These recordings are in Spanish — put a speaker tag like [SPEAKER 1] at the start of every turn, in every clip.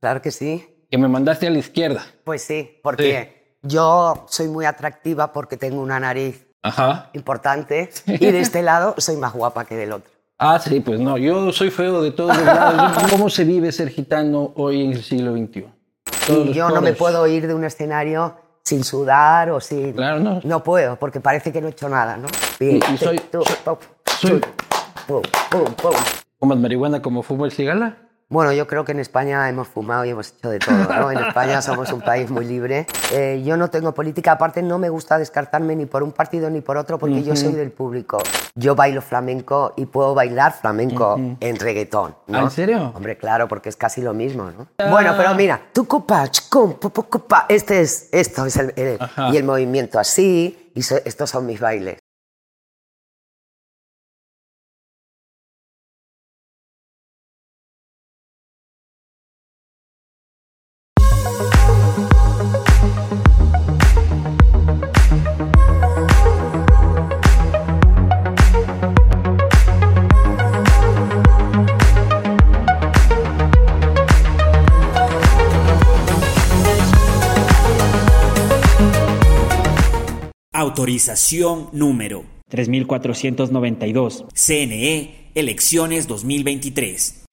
[SPEAKER 1] Claro que sí.
[SPEAKER 2] Que me mandaste a la izquierda.
[SPEAKER 1] Pues sí, porque yo soy muy atractiva porque tengo una nariz
[SPEAKER 2] Ajá.
[SPEAKER 1] importante y de este lado soy más guapa que del otro.
[SPEAKER 2] Ah, sí, pues no, yo soy feo de todos los lados. ¿Cómo se vive ser gitano hoy en el siglo XXI? Todos
[SPEAKER 1] Y
[SPEAKER 2] los
[SPEAKER 1] yo no me puedo ir de un escenario sin sudar o sin...
[SPEAKER 2] Claro, no.
[SPEAKER 1] No puedo, porque parece que no he hecho nada, ¿no?
[SPEAKER 2] Y- y soy-
[SPEAKER 1] Tú,
[SPEAKER 2] soy-
[SPEAKER 1] pum, pum, pum.
[SPEAKER 2] ¿Fumas marihuana como el cigala?
[SPEAKER 1] Bueno, yo creo que en España hemos fumado y hemos hecho de todo, ¿no? En España somos un país muy libre. Eh, yo no tengo política, aparte no me gusta descartarme ni por un partido ni por otro porque yo soy del público. Yo bailo flamenco y puedo bailar flamenco en reggaetón, ¿no?
[SPEAKER 2] ¿Ah, en serio?
[SPEAKER 1] Hombre, claro, porque es casi lo mismo, ¿no? Bueno, pero mira, tu copa, copa, este es, esto es el, el- y el movimiento así, y so- estos son mis bailes.
[SPEAKER 3] Autorización número
[SPEAKER 4] 3492.
[SPEAKER 3] CNE Elecciones 2023.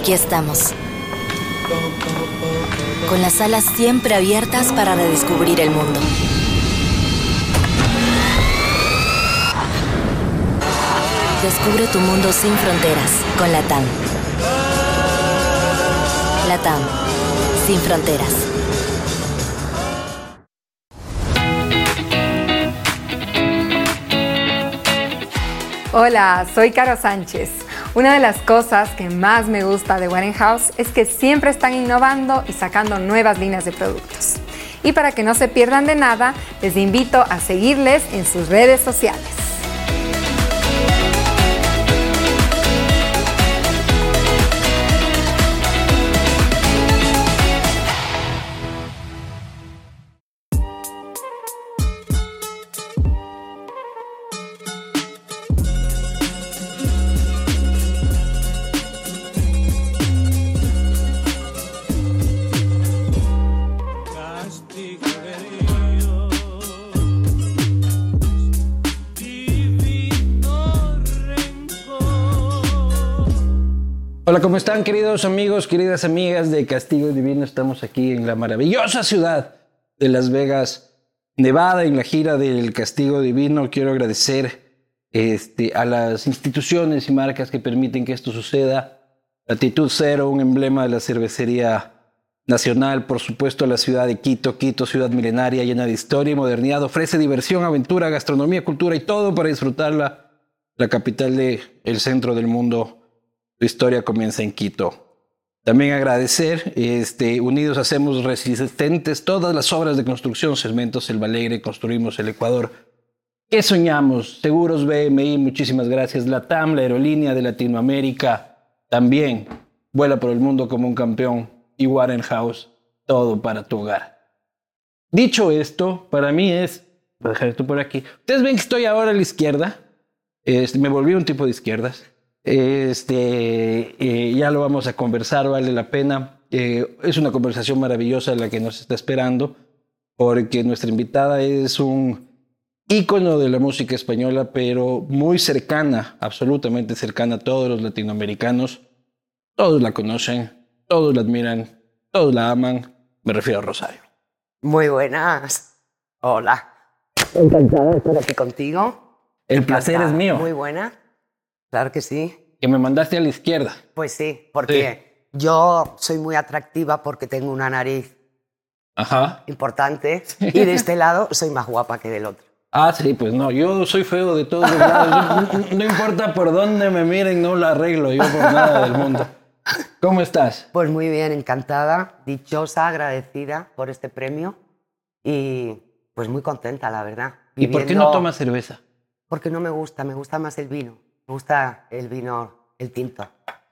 [SPEAKER 5] Aquí estamos. Con las alas siempre abiertas para redescubrir el mundo. Descubre tu mundo sin fronteras con Latam. Latam, sin fronteras.
[SPEAKER 6] Hola, soy Caro Sánchez. Una de las cosas que más me gusta de Warenhouse es que siempre están innovando y sacando nuevas líneas de productos. Y para que no se pierdan de nada, les invito a seguirles en sus redes sociales.
[SPEAKER 2] ¿Cómo están queridos amigos, queridas amigas de Castigo Divino? Estamos aquí en la maravillosa ciudad de Las Vegas, Nevada, en la gira del Castigo Divino. Quiero agradecer este, a las instituciones y marcas que permiten que esto suceda. Latitud Cero, un emblema de la cervecería nacional, por supuesto, la ciudad de Quito, Quito, ciudad milenaria, llena de historia y modernidad, ofrece diversión, aventura, gastronomía, cultura y todo para disfrutarla. La capital del el centro del mundo tu historia comienza en Quito. También agradecer, este, unidos hacemos resistentes todas las obras de construcción, Cementos El Alegre, construimos el Ecuador. ¿Qué soñamos? Seguros BMI, muchísimas gracias. La TAM, la aerolínea de Latinoamérica, también vuela por el mundo como un campeón. Y Warenhouse, todo para tu hogar. Dicho esto, para mí es, voy a dejar esto por aquí. Ustedes ven que estoy ahora a la izquierda. Este, me volví un tipo de izquierdas. Este, eh, ya lo vamos a conversar, vale la pena. Eh, es una conversación maravillosa la que nos está esperando, porque nuestra invitada es un ícono de la música española, pero muy cercana, absolutamente cercana a todos los latinoamericanos. Todos la conocen, todos la admiran, todos la aman. Me refiero a Rosario.
[SPEAKER 1] Muy buenas. Hola. Encantada de estar aquí contigo.
[SPEAKER 2] El placer es mío.
[SPEAKER 1] Muy buena. Claro que sí.
[SPEAKER 2] Que me mandaste a la izquierda.
[SPEAKER 1] Pues sí, porque yo soy muy atractiva porque tengo una nariz
[SPEAKER 2] Ajá.
[SPEAKER 1] importante y de este lado soy más guapa que del otro.
[SPEAKER 2] Ah, sí, pues no, yo soy feo de todos los lados. No, no importa por dónde me miren, no la arreglo yo por nada del mundo. ¿Cómo estás?
[SPEAKER 1] Pues muy bien, encantada, dichosa, agradecida por este premio y pues muy contenta, la verdad.
[SPEAKER 2] ¿Y por qué
[SPEAKER 1] Viviendo-
[SPEAKER 2] no tomas cerveza?
[SPEAKER 1] Porque no me gusta, me gusta más el vino. Me gusta el vino, el tinto.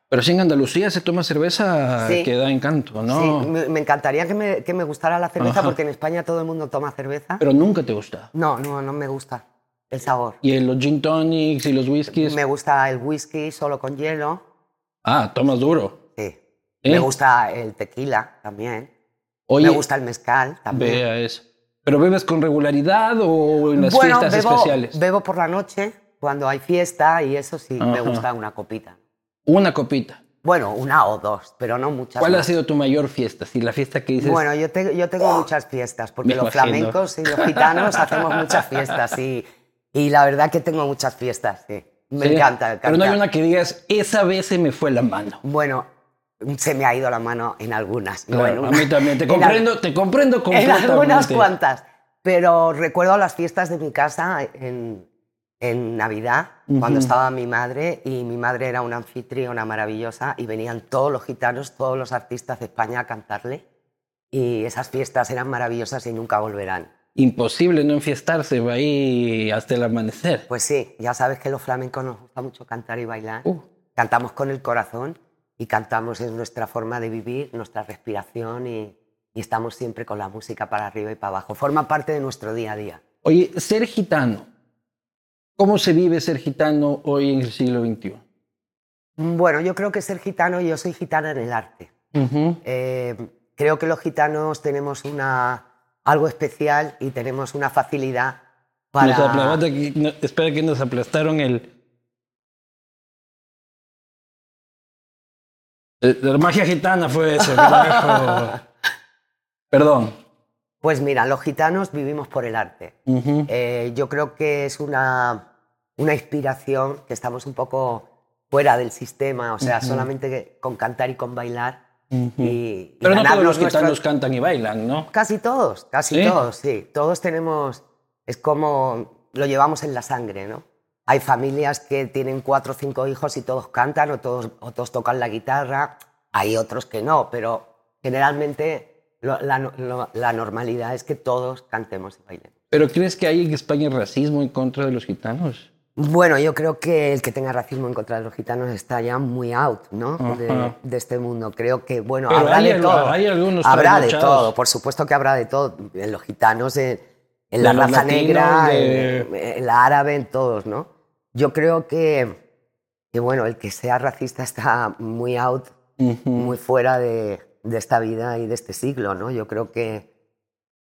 [SPEAKER 2] Pero si en Andalucía se toma cerveza
[SPEAKER 1] Sí.
[SPEAKER 2] que da encanto, ¿no?
[SPEAKER 1] Sí, me, me encantaría que me, que me gustara la cerveza
[SPEAKER 2] Ajá.
[SPEAKER 1] porque en España todo el mundo toma cerveza.
[SPEAKER 2] Pero nunca te gusta.
[SPEAKER 1] No, no, no me gusta el sabor.
[SPEAKER 2] Y los gin tonics y los whiskies.
[SPEAKER 1] Me gusta el whisky solo con hielo.
[SPEAKER 2] Ah, tomas duro.
[SPEAKER 1] Sí.
[SPEAKER 2] ¿Eh?
[SPEAKER 1] Me gusta el tequila también.
[SPEAKER 2] Oye,
[SPEAKER 1] me gusta el mezcal también.
[SPEAKER 2] vea eso. ¿Pero bebes con regularidad o en las
[SPEAKER 1] bueno,
[SPEAKER 2] fiestas
[SPEAKER 1] bebo,
[SPEAKER 2] especiales?
[SPEAKER 1] bebo por la noche cuando hay fiesta y eso sí, me
[SPEAKER 2] Ajá.
[SPEAKER 1] gusta una copita.
[SPEAKER 2] Una copita.
[SPEAKER 1] Bueno, una o dos, pero no muchas.
[SPEAKER 2] ¿Cuál ha
[SPEAKER 1] más.
[SPEAKER 2] sido tu mayor fiesta? Si la fiesta que dices...
[SPEAKER 1] Bueno, yo, te- yo tengo muchas fiestas, porque
[SPEAKER 2] Me
[SPEAKER 1] los flamencos y los gitanos hacemos muchas fiestas y, y la verdad que tengo muchas fiestas, sí. Me
[SPEAKER 2] ¿sí?
[SPEAKER 1] encanta, me.
[SPEAKER 2] Pero no hay una que digas, esa vez se me fue la mano.
[SPEAKER 1] Bueno, se me ha ido la mano en algunas. no
[SPEAKER 2] Claro,
[SPEAKER 1] en
[SPEAKER 2] a
[SPEAKER 1] una.
[SPEAKER 2] mí también. Te
[SPEAKER 1] En
[SPEAKER 2] comprendo, te comprendo
[SPEAKER 1] En
[SPEAKER 2] completamente.
[SPEAKER 1] algunas cuantas. Pero recuerdo las fiestas de mi casa en, en Navidad, cuando estaba mi madre, y mi madre era una anfitriona maravillosa, y venían todos los gitanos, todos los artistas de España a cantarle. Y esas fiestas eran maravillosas y nunca volverán.
[SPEAKER 2] Imposible no enfiestarse, va ahí hasta el amanecer.
[SPEAKER 1] Pues sí, ya sabes que los flamencos nos gusta mucho cantar y bailar.
[SPEAKER 2] Uh.
[SPEAKER 1] Cantamos con el corazón y cantamos es nuestra forma de vivir, nuestra respiración y, y estamos siempre con la música para arriba y para abajo. Forma parte de nuestro día a día.
[SPEAKER 2] Oye, ser gitano. ¿Cómo se vive ser gitano hoy en el siglo XXI?
[SPEAKER 1] Bueno, yo creo que ser gitano, yo soy gitana en el arte. Eh, creo que los gitanos tenemos una, algo especial y tenemos una facilidad para...
[SPEAKER 2] Nos no, espera que nos aplastaron el... La magia gitana fue eso. Perdón.
[SPEAKER 1] Pues mira, los gitanos vivimos por el arte. Eh, yo creo que es una, una inspiración que estamos un poco fuera del sistema, o sea, solamente con cantar y con bailar. y
[SPEAKER 2] Pero no todos los gitanos cantan y bailan, ¿no?
[SPEAKER 1] Casi todos, casi
[SPEAKER 2] ¿Sí?
[SPEAKER 1] todos, sí. Todos tenemos, es como lo llevamos en la sangre, ¿no? Hay familias que tienen cuatro o cinco hijos y todos cantan o todos, o todos tocan la guitarra. Hay otros que no, pero generalmente lo- la, no- lo- la normalidad es que todos cantemos y bailemos.
[SPEAKER 2] ¿Pero crees que hay en España racismo en contra de los gitanos?
[SPEAKER 1] Bueno, yo creo que el que tenga racismo en contra de los gitanos está ya muy out, ¿no? De, este mundo. Creo que, bueno,
[SPEAKER 2] Pero
[SPEAKER 1] habrá
[SPEAKER 2] hay
[SPEAKER 1] de todo.
[SPEAKER 2] hay algunos
[SPEAKER 1] habrá de todo, por supuesto que habrá de todo. En los gitanos, en, la raza negra,
[SPEAKER 2] de-
[SPEAKER 1] en, en la árabe, en todos, ¿no? Yo creo que, que, bueno, el que sea racista está muy out, muy fuera de, de esta vida y de este siglo, ¿no? Yo creo que,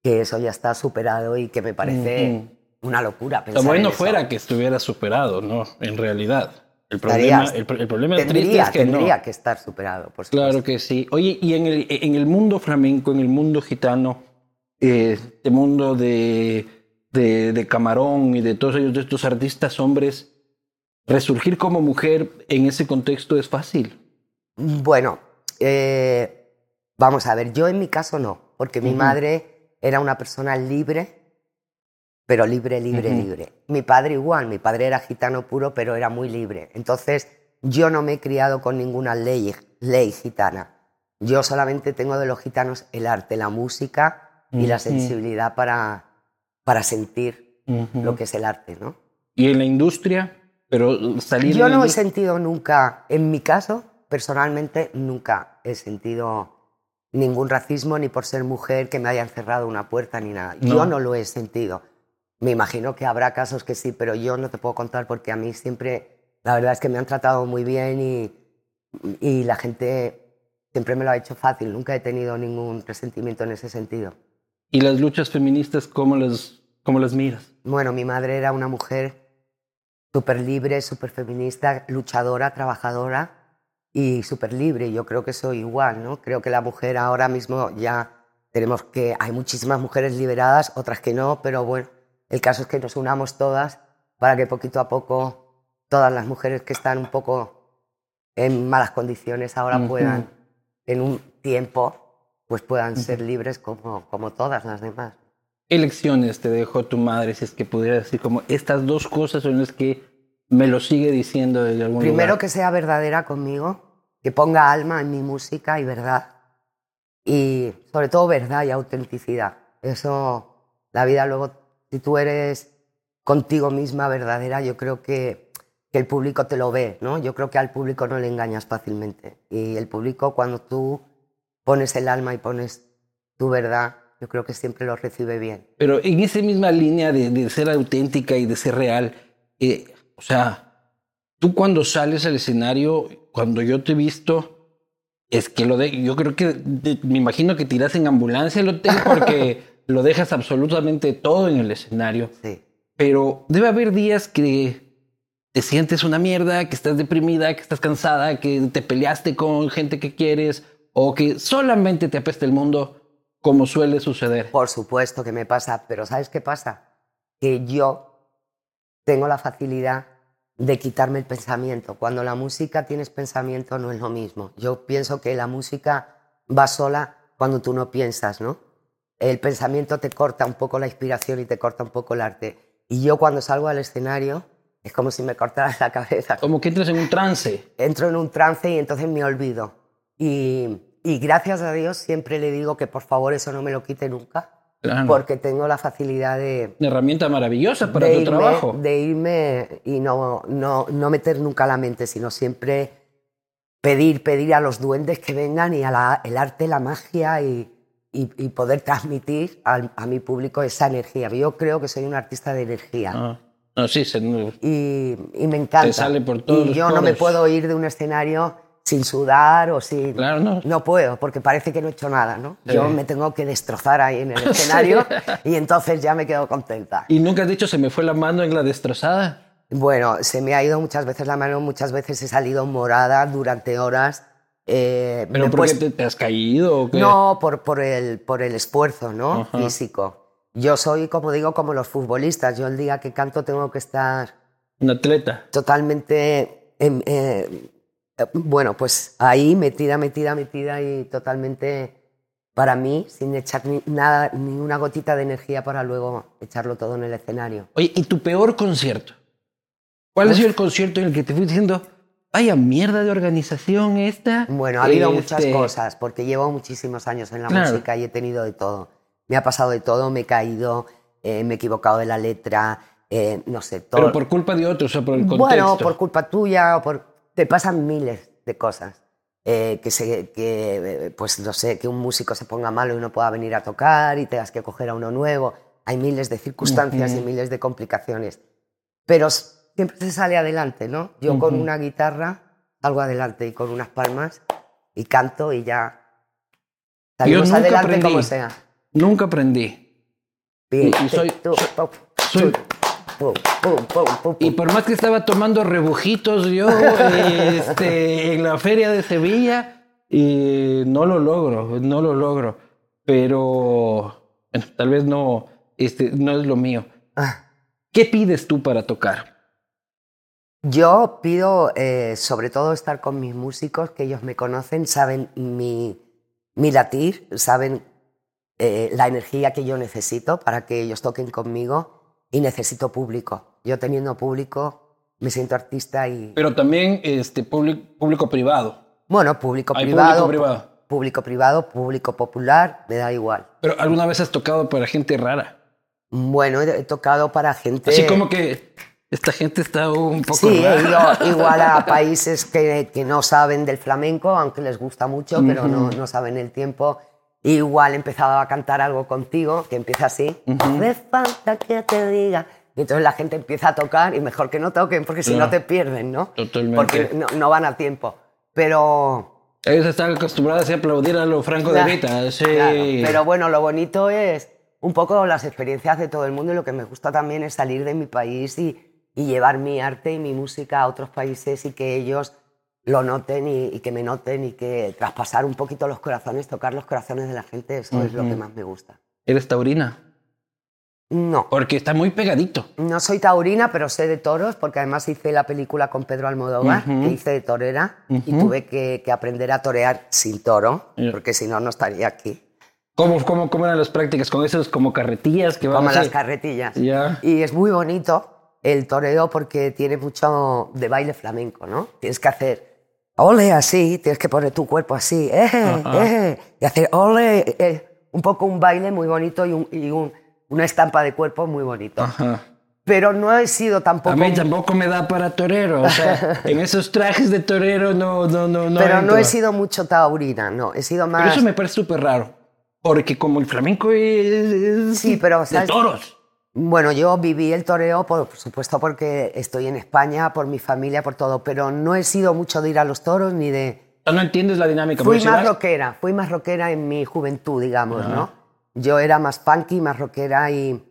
[SPEAKER 1] que eso ya está superado y que me parece una locura
[SPEAKER 2] Lo
[SPEAKER 1] pensar en
[SPEAKER 2] bueno
[SPEAKER 1] eso.
[SPEAKER 2] fuera que estuviera superado, ¿no? En realidad. El problema, el, pro- el problema triste
[SPEAKER 1] tendría,
[SPEAKER 2] es que
[SPEAKER 1] tendría
[SPEAKER 2] no.
[SPEAKER 1] que estar superado, por supuesto.
[SPEAKER 2] Claro que sí. Oye, y en el, en el mundo flamenco, en el mundo gitano, eh, este mundo de, de, de Camarón y de todos ellos, de estos artistas hombres, resurgir como mujer en ese contexto es fácil.
[SPEAKER 1] Bueno, eh, vamos a ver, yo en mi caso no, porque mi madre era una persona libre, pero libre, libre, libre. Mi padre igual, mi padre era gitano puro, pero era muy libre. Entonces, yo no me he criado con ninguna ley, ley gitana. Yo solamente tengo de los gitanos el arte, la música y la sensibilidad para, para sentir lo que es el arte, ¿no?
[SPEAKER 2] Y en la industria, pero salir
[SPEAKER 1] Yo no he sentido nunca, en mi caso, personalmente, nunca he sentido ningún racismo ni por ser mujer que me hayan cerrado una puerta ni nada. Yo
[SPEAKER 2] No.
[SPEAKER 1] lo he sentido. Me imagino que habrá casos que sí, pero yo no te puedo contar porque a mí siempre, la verdad es que me han tratado muy bien y, y la gente siempre me lo ha hecho fácil. Nunca he tenido ningún resentimiento en ese sentido.
[SPEAKER 2] ¿Y las luchas feministas, cómo las, cómo las miras?
[SPEAKER 1] Bueno, mi madre era una mujer súper libre, súper feminista, luchadora, trabajadora y súper libre. Yo creo que soy igual, ¿no? Creo que la mujer ahora mismo ya tenemos que... Hay muchísimas mujeres liberadas, otras que no, pero bueno, el caso es que nos unamos todas para que poquito a poco todas las mujeres que están un poco en malas condiciones ahora puedan, en un tiempo, pues puedan ser libres como, como todas las demás.
[SPEAKER 2] ¿Qué lecciones te dejó tu madre, si es que pudiera decir como estas dos cosas son las que me lo sigue diciendo desde algún
[SPEAKER 1] Primero
[SPEAKER 2] lugar?
[SPEAKER 1] que sea verdadera conmigo, que ponga alma en mi música y verdad. Y sobre todo verdad y autenticidad. Eso, la vida luego, si tú eres contigo misma verdadera, yo creo que, que el público te lo ve, ¿no? Yo creo que al público no le engañas fácilmente. Y el público, cuando tú pones el alma y pones tu verdad, yo creo que siempre lo recibe bien.
[SPEAKER 2] Pero en esa misma línea de, de ser auténtica y de ser real, eh, o sea, tú cuando sales al escenario, cuando yo te he visto, es que lo de, yo creo que de- me imagino que tiras en ambulancia el hotel porque lo dejas absolutamente todo en el escenario.
[SPEAKER 1] Sí.
[SPEAKER 2] Pero debe haber días que te sientes una mierda, que estás deprimida, que estás cansada, que te peleaste con gente que quieres o que solamente te apesta el mundo, como suele suceder.
[SPEAKER 1] Por supuesto que me pasa, pero ¿sabes qué pasa? Que yo tengo la facilidad de quitarme el pensamiento. Cuando la música tienes pensamiento no es lo mismo. Yo pienso que la música va sola cuando tú no piensas, ¿no? El pensamiento te corta un poco la inspiración y te corta un poco el arte. Y yo cuando salgo al escenario es como si me cortaran la cabeza.
[SPEAKER 2] Como que entras en un trance.
[SPEAKER 1] Entro en un trance y entonces me olvido. Y, y gracias a Dios siempre le digo que por favor eso no me lo quite nunca,
[SPEAKER 2] Claro.
[SPEAKER 1] porque tengo la facilidad de,
[SPEAKER 2] Una herramienta maravillosa para tu
[SPEAKER 1] irme,
[SPEAKER 2] trabajo.
[SPEAKER 1] de irme y no, no, no meter nunca la mente, sino siempre pedir, pedir a los duendes que vengan y a el arte, la magia y, y- y poder transmitir al- a, mi público esa energía. Yo creo que soy un artista de energía.
[SPEAKER 2] Ah, no, sí, se-
[SPEAKER 1] y, y me encanta.
[SPEAKER 2] Te sale por todos
[SPEAKER 1] y
[SPEAKER 2] los
[SPEAKER 1] yo no me puedo ir de un escenario sin sudar o sin...
[SPEAKER 2] Claro, no.
[SPEAKER 1] puedo, porque parece que no he hecho nada, ¿no?
[SPEAKER 2] Sí.
[SPEAKER 1] Yo me tengo que destrozar ahí en el escenario y entonces ya me quedo contenta.
[SPEAKER 2] ¿Y nunca has dicho se me fue la mano en la destrozada?
[SPEAKER 1] Bueno, se me ha ido muchas veces la mano, muchas veces he salido morada durante horas. eh,
[SPEAKER 2] ¿Pero por qué te, te has caído o qué?
[SPEAKER 1] No, por, por, el, por el esfuerzo ¿no?
[SPEAKER 2] Ajá.
[SPEAKER 1] físico. Yo soy, como digo, como los futbolistas. Yo el día que canto tengo que estar
[SPEAKER 2] Un atleta.
[SPEAKER 1] totalmente, eh, eh, bueno, pues ahí metida, metida, metida y totalmente para mí, sin echar ni, nada, ni una gotita de energía para luego echarlo todo en el escenario.
[SPEAKER 2] Oye, ¿y tu peor concierto? ¿Cuál ha sido el concierto en el que te fui diciendo, vaya mierda de organización esta?
[SPEAKER 1] Bueno, ha habido muchas
[SPEAKER 2] Este,
[SPEAKER 1] cosas, porque llevo muchísimos años en la
[SPEAKER 2] Claro.
[SPEAKER 1] música y he tenido de todo. Me ha pasado de todo, me he caído, eh, me he equivocado de la letra, eh, no sé, todo.
[SPEAKER 2] Pero por culpa de otros, o por el contexto.
[SPEAKER 1] Bueno, por culpa tuya o por... Te pasan miles de cosas. Eh, que, se, que, eh, pues no sé, que un músico se ponga malo y no pueda venir a tocar y tengas que coger a uno nuevo. Hay miles de circunstancias y miles de complicaciones. Pero siempre se sale adelante, ¿no? Yo con una guitarra salgo adelante y con unas palmas y canto y ya
[SPEAKER 2] Yo
[SPEAKER 1] salimos
[SPEAKER 2] nunca
[SPEAKER 1] adelante
[SPEAKER 2] aprendí.
[SPEAKER 1] como sea.
[SPEAKER 2] Nunca aprendí.
[SPEAKER 1] Bien,
[SPEAKER 2] y soy-
[SPEAKER 1] tú,
[SPEAKER 2] soy- soy-
[SPEAKER 1] pum, pum, pum, pum,
[SPEAKER 2] Y por más que estaba tomando rebujitos yo este, en la feria de Sevilla, y no lo logro, no lo logro. Pero bueno, tal vez no, este, no es lo mío.
[SPEAKER 1] Ah.
[SPEAKER 2] ¿Qué pides tú para tocar?
[SPEAKER 1] Yo pido eh, sobre todo estar con mis músicos, que ellos me conocen, saben mi, mi latir, saben eh, la energía que yo necesito para que ellos toquen conmigo y necesito público. Yo teniendo público me siento artista y...
[SPEAKER 2] Pero también este, público, público privado.
[SPEAKER 1] Bueno, público
[SPEAKER 2] Hay
[SPEAKER 1] privado,
[SPEAKER 2] público privado.
[SPEAKER 1] pu- público privado, público popular, me da igual.
[SPEAKER 2] Pero alguna vez has tocado para gente rara.
[SPEAKER 1] Bueno, he, he tocado para gente...
[SPEAKER 2] Así como que esta gente está un poco
[SPEAKER 1] Sí, he
[SPEAKER 2] rara.
[SPEAKER 1] ido igual a países que, que no saben del flamenco, aunque les gusta mucho, pero no, no saben el tiempo. Igual empezaba a cantar algo contigo, que empieza así. Hace falta que te diga. Y entonces la gente empieza a tocar y mejor que no toquen, porque si no te pierden, ¿no?
[SPEAKER 2] Totalmente.
[SPEAKER 1] Porque no, no van a tiempo. Pero
[SPEAKER 2] Ellos están acostumbrados a aplaudir a lo Franco de Vita. Sí.
[SPEAKER 1] claro. Pero bueno, lo bonito es un poco las experiencias de todo el mundo y lo que me gusta también es salir de mi país y, y llevar mi arte y mi música a otros países y que ellos lo noten y, y que me noten y que traspasar un poquito los corazones, tocar los corazones de la gente, eso es lo que más me gusta.
[SPEAKER 2] ¿Eres taurina?
[SPEAKER 1] No,
[SPEAKER 2] Porque está muy pegadito.
[SPEAKER 1] no soy taurina, pero sé de toros porque además hice la película con Pedro Almodóvar, que hice de torera y tuve que, que aprender a torear sin toro, porque si no, no estaría aquí.
[SPEAKER 2] ¿Cómo, cómo, cómo eran las prácticas? ¿Con esos como carretillas que van
[SPEAKER 1] como
[SPEAKER 2] así?
[SPEAKER 1] las carretillas. Y es muy bonito el toreo porque tiene mucho de baile flamenco, ¿no? Tienes que hacer ole así, tienes que poner tu cuerpo así, eje, eje, y hacer ole, eh, un poco un baile muy bonito y, un- y un- una estampa de cuerpo muy bonito.
[SPEAKER 2] Ajá.
[SPEAKER 1] Pero no he sido tampoco...
[SPEAKER 2] A mí tampoco me da para torero. O sea, en esos trajes de torero no, no, no, no.
[SPEAKER 1] pero no
[SPEAKER 2] entro.
[SPEAKER 1] he sido mucho taurina, no, he sido más...
[SPEAKER 2] Pero eso me parece súper raro. Porque como el flamenco es, es
[SPEAKER 1] Sí, pero,
[SPEAKER 2] de toros.
[SPEAKER 1] Bueno, yo viví el toreo, por, por supuesto, porque estoy en España, por mi familia, por todo, pero no he sido mucho de ir a los toros ni de...
[SPEAKER 2] No entiendes la dinámica.
[SPEAKER 1] Fui más rockera, fui más rockera en mi juventud, digamos, ¿no? Yo era más funky, más rockera y,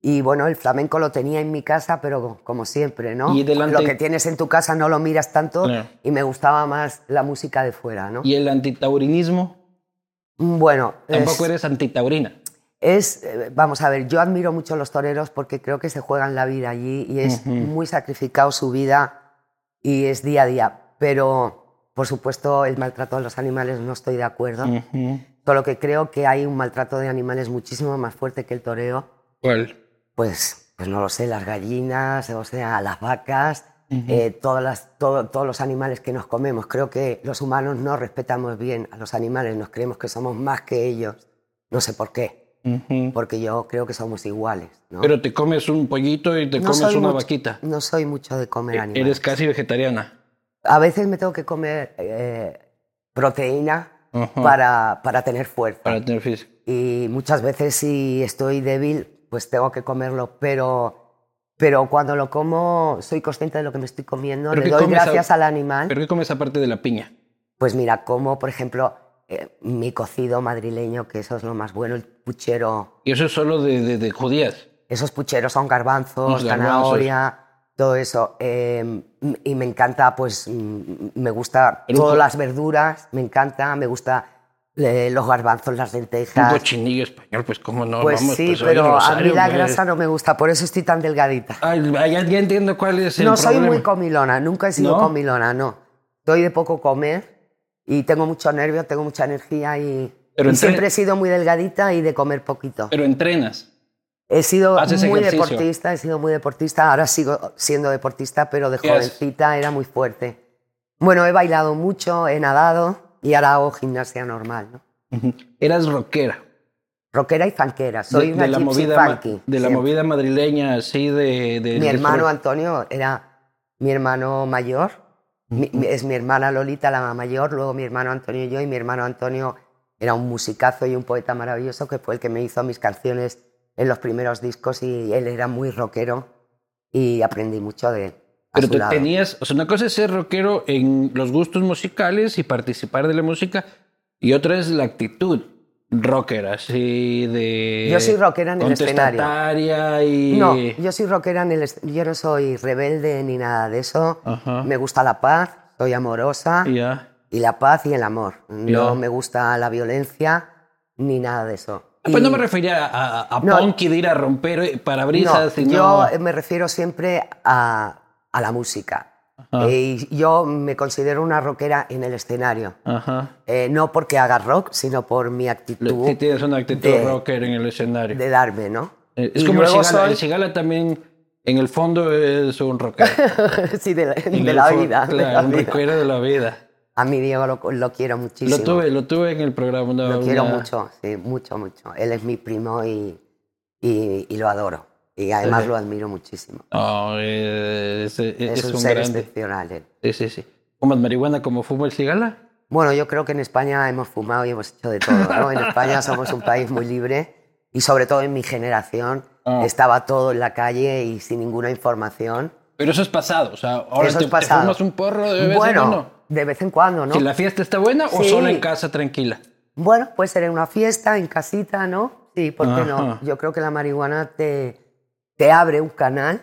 [SPEAKER 1] y bueno, el flamenco lo tenía en mi casa, pero como siempre, ¿no?
[SPEAKER 2] Y delante-
[SPEAKER 1] Lo que tienes en tu casa no lo miras tanto y me gustaba más la música de fuera, ¿no?
[SPEAKER 2] Y el antitaurinismo,
[SPEAKER 1] Bueno,
[SPEAKER 2] tampoco
[SPEAKER 1] es,
[SPEAKER 2] eres antitaurina.
[SPEAKER 1] Es, eh, vamos a ver, yo admiro mucho a los toreros porque creo que se juegan la vida allí y es muy sacrificado su vida y es día a día, pero por supuesto el maltrato a los animales no estoy de acuerdo.
[SPEAKER 2] Ujú.
[SPEAKER 1] Solo que creo que hay un maltrato de animales muchísimo más fuerte que el toreo.
[SPEAKER 2] ¿Cuál?
[SPEAKER 1] Pues, pues no lo sé, las gallinas, o sea, las vacas, eh, todas las- todo- todos los animales que nos comemos. Creo que los humanos no respetamos bien a los animales, nos creemos que somos más que ellos. No sé por qué,
[SPEAKER 2] Ujú.
[SPEAKER 1] porque yo creo que somos iguales. ¿no?
[SPEAKER 2] Pero te comes un pollito y te
[SPEAKER 1] No
[SPEAKER 2] comes una
[SPEAKER 1] mucho-
[SPEAKER 2] vaquita.
[SPEAKER 1] No soy mucho de comer animales.
[SPEAKER 2] Eres casi vegetariana.
[SPEAKER 1] A veces me tengo que comer eh, proteína
[SPEAKER 2] Ajá.
[SPEAKER 1] para, para tener fuerza.
[SPEAKER 2] Para tener físico.
[SPEAKER 1] y muchas veces si estoy débil, pues tengo que comerlo, pero, pero cuando lo como soy consciente de lo que me estoy comiendo,
[SPEAKER 2] ¿Pero
[SPEAKER 1] le doy
[SPEAKER 2] comes a-
[SPEAKER 1] gracias al animal.
[SPEAKER 2] ¿Pero qué comes aparte de la piña?
[SPEAKER 1] Pues mira, como por ejemplo eh, mi cocido madrileño, que eso es lo más bueno, el puchero,
[SPEAKER 2] Y eso es solo de, de, de judías.
[SPEAKER 1] esos pucheros son garbanzos, zanahoria, todo eso. eh, y me encanta, pues me gusta
[SPEAKER 2] un
[SPEAKER 1] todas las verduras, me encanta, me gusta eh, los garbanzos, las
[SPEAKER 2] Un
[SPEAKER 1] lentejas.
[SPEAKER 2] cochinillo español, pues cómo no.
[SPEAKER 1] Pues
[SPEAKER 2] Vamos,
[SPEAKER 1] sí,
[SPEAKER 2] pues,
[SPEAKER 1] pero a mí
[SPEAKER 2] Rosario,
[SPEAKER 1] la grasa no me gusta, por eso estoy tan delgadita.
[SPEAKER 2] Ay, ya, entiendo cuál es el
[SPEAKER 1] No soy muy comilona, nunca he sido
[SPEAKER 2] ¿No?
[SPEAKER 1] comilona, no. Soy de poco comer y tengo mucho nervio, tengo mucha energía y,
[SPEAKER 2] Pero
[SPEAKER 1] y siempre he sido muy delgadita y de comer poquito.
[SPEAKER 2] Pero entrenas.
[SPEAKER 1] He sido muy
[SPEAKER 2] ejercicio.
[SPEAKER 1] deportista, he sido muy deportista, ahora sigo siendo deportista, pero de jovencita era muy fuerte. Bueno, he bailado mucho, he nadado y ahora hago gimnasia normal, ¿no?
[SPEAKER 2] Ujú. Eras rockera.
[SPEAKER 1] Rockera y fanquera, soy
[SPEAKER 2] de,
[SPEAKER 1] una
[SPEAKER 2] de la movida
[SPEAKER 1] funky,
[SPEAKER 2] de la movida madrileña, así de. de-
[SPEAKER 1] Mi
[SPEAKER 2] de-
[SPEAKER 1] hermano Antonio era mi hermano mayor, mi- es mi hermana Lolita la mayor, luego mi hermano Antonio y yo, y mi hermano Antonio era un musicazo y un poeta maravilloso que fue el que me hizo mis canciones en los primeros discos y él era muy rockero y aprendí mucho de él.
[SPEAKER 2] Pero tú
[SPEAKER 1] lado.
[SPEAKER 2] tenías, o sea, una cosa es ser rockero en los gustos musicales y participar de la música, y otra es la actitud rockera, así de.
[SPEAKER 1] Yo soy rockera en el escenario.
[SPEAKER 2] y.
[SPEAKER 1] No, yo soy rockera en el yo no soy rebelde ni nada de eso.
[SPEAKER 2] Ajá.
[SPEAKER 1] Me gusta la paz, soy amorosa
[SPEAKER 2] Ya.
[SPEAKER 1] y la paz y el amor. No me gusta la violencia ni nada de eso.
[SPEAKER 2] Ah, Pues
[SPEAKER 1] Y-
[SPEAKER 2] no me refería a, a, a
[SPEAKER 1] No.
[SPEAKER 2] punk y de ir a romper parabrisas,
[SPEAKER 1] No,
[SPEAKER 2] sino.
[SPEAKER 1] yo me refiero siempre a, a la música.
[SPEAKER 2] Ajá.
[SPEAKER 1] Eh, y yo me considero una rockera en el escenario.
[SPEAKER 2] Ajá.
[SPEAKER 1] Eh, no porque haga rock, sino por mi actitud
[SPEAKER 2] Sí, tienes una actitud
[SPEAKER 1] de-
[SPEAKER 2] rocker en el escenario.
[SPEAKER 1] de darme, ¿no?
[SPEAKER 2] Eh, es
[SPEAKER 1] Y
[SPEAKER 2] como el Cigala.
[SPEAKER 1] soy-
[SPEAKER 2] El Cigala también, en el fondo, es un rockero.
[SPEAKER 1] sí, de, la- de la vida. de
[SPEAKER 2] Claro,
[SPEAKER 1] la
[SPEAKER 2] un
[SPEAKER 1] vida.
[SPEAKER 2] rockero de la vida.
[SPEAKER 1] A mi Diego lo, lo quiero muchísimo.
[SPEAKER 2] Lo tuve, lo tuve en el programa. una-
[SPEAKER 1] Lo quiero
[SPEAKER 2] una-
[SPEAKER 1] mucho, sí, mucho, mucho. Él es mi primo y, y, y lo adoro. Y además lo admiro muchísimo.
[SPEAKER 2] No, eh, es, es-
[SPEAKER 1] Es,
[SPEAKER 2] es
[SPEAKER 1] un,
[SPEAKER 2] un
[SPEAKER 1] ser
[SPEAKER 2] grande.
[SPEAKER 1] excepcional él.
[SPEAKER 2] Sí, sí, sí. ¿Fumas marihuana como fuma el Cigala?
[SPEAKER 1] Bueno, yo creo que en España hemos fumado y hemos hecho de todo. ¿no? En España somos un país muy libre y sobre todo en mi generación
[SPEAKER 2] Ah.
[SPEAKER 1] estaba todo en la calle y sin ninguna información.
[SPEAKER 2] Pero eso es pasado. O sea, ahora
[SPEAKER 1] Eso
[SPEAKER 2] te,
[SPEAKER 1] es
[SPEAKER 2] te
[SPEAKER 1] pasado.
[SPEAKER 2] fumas un porro de vez en
[SPEAKER 1] bueno,
[SPEAKER 2] cuando.
[SPEAKER 1] de vez en cuando, ¿no?
[SPEAKER 2] Si la fiesta está buena o
[SPEAKER 1] Sí.
[SPEAKER 2] solo en casa tranquila.
[SPEAKER 1] Bueno, puede ser en una fiesta, en casita, ¿no? Sí, ¿por qué
[SPEAKER 2] Ajá.
[SPEAKER 1] no? Yo creo que la marihuana te, te abre un canal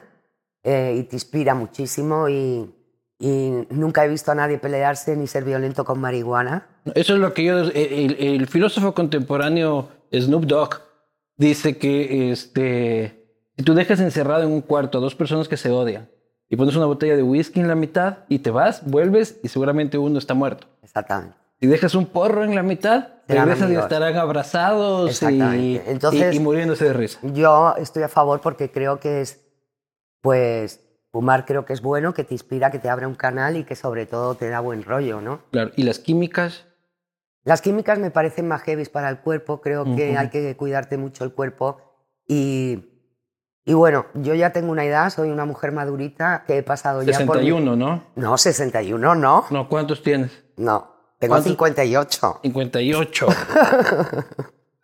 [SPEAKER 1] eh, y te inspira muchísimo y, y nunca he visto a nadie pelearse ni ser violento con marihuana.
[SPEAKER 2] Eso es lo que yo. El, el- el filósofo contemporáneo Snoop Dogg dice que este, si tú dejas encerrado en un cuarto a dos personas que se odian y pones una botella de whisky en la mitad y te vas, vuelves y seguramente uno está muerto.
[SPEAKER 1] Exactamente.
[SPEAKER 2] Si dejas un porro en la mitad, regresas y estarán abrazados y.
[SPEAKER 1] Entonces-
[SPEAKER 2] y- y muriéndose de risa.
[SPEAKER 1] Yo estoy a favor porque creo que es, pues, fumar creo que es bueno, que te inspira, que te abre un canal y que sobre todo te da buen rollo, ¿no?
[SPEAKER 2] Claro. ¿Y las químicas?
[SPEAKER 1] Las químicas me parecen más heavy para el cuerpo, creo que hay que cuidarte mucho el cuerpo y, y bueno, yo ya tengo una edad, soy una mujer madurita que he pasado ya por...
[SPEAKER 2] 61, ¿no?
[SPEAKER 1] No, 61 no,
[SPEAKER 2] No, ¿cuántos tienes?
[SPEAKER 1] no, tengo
[SPEAKER 2] ¿Cuántos?
[SPEAKER 1] 58.
[SPEAKER 2] 58.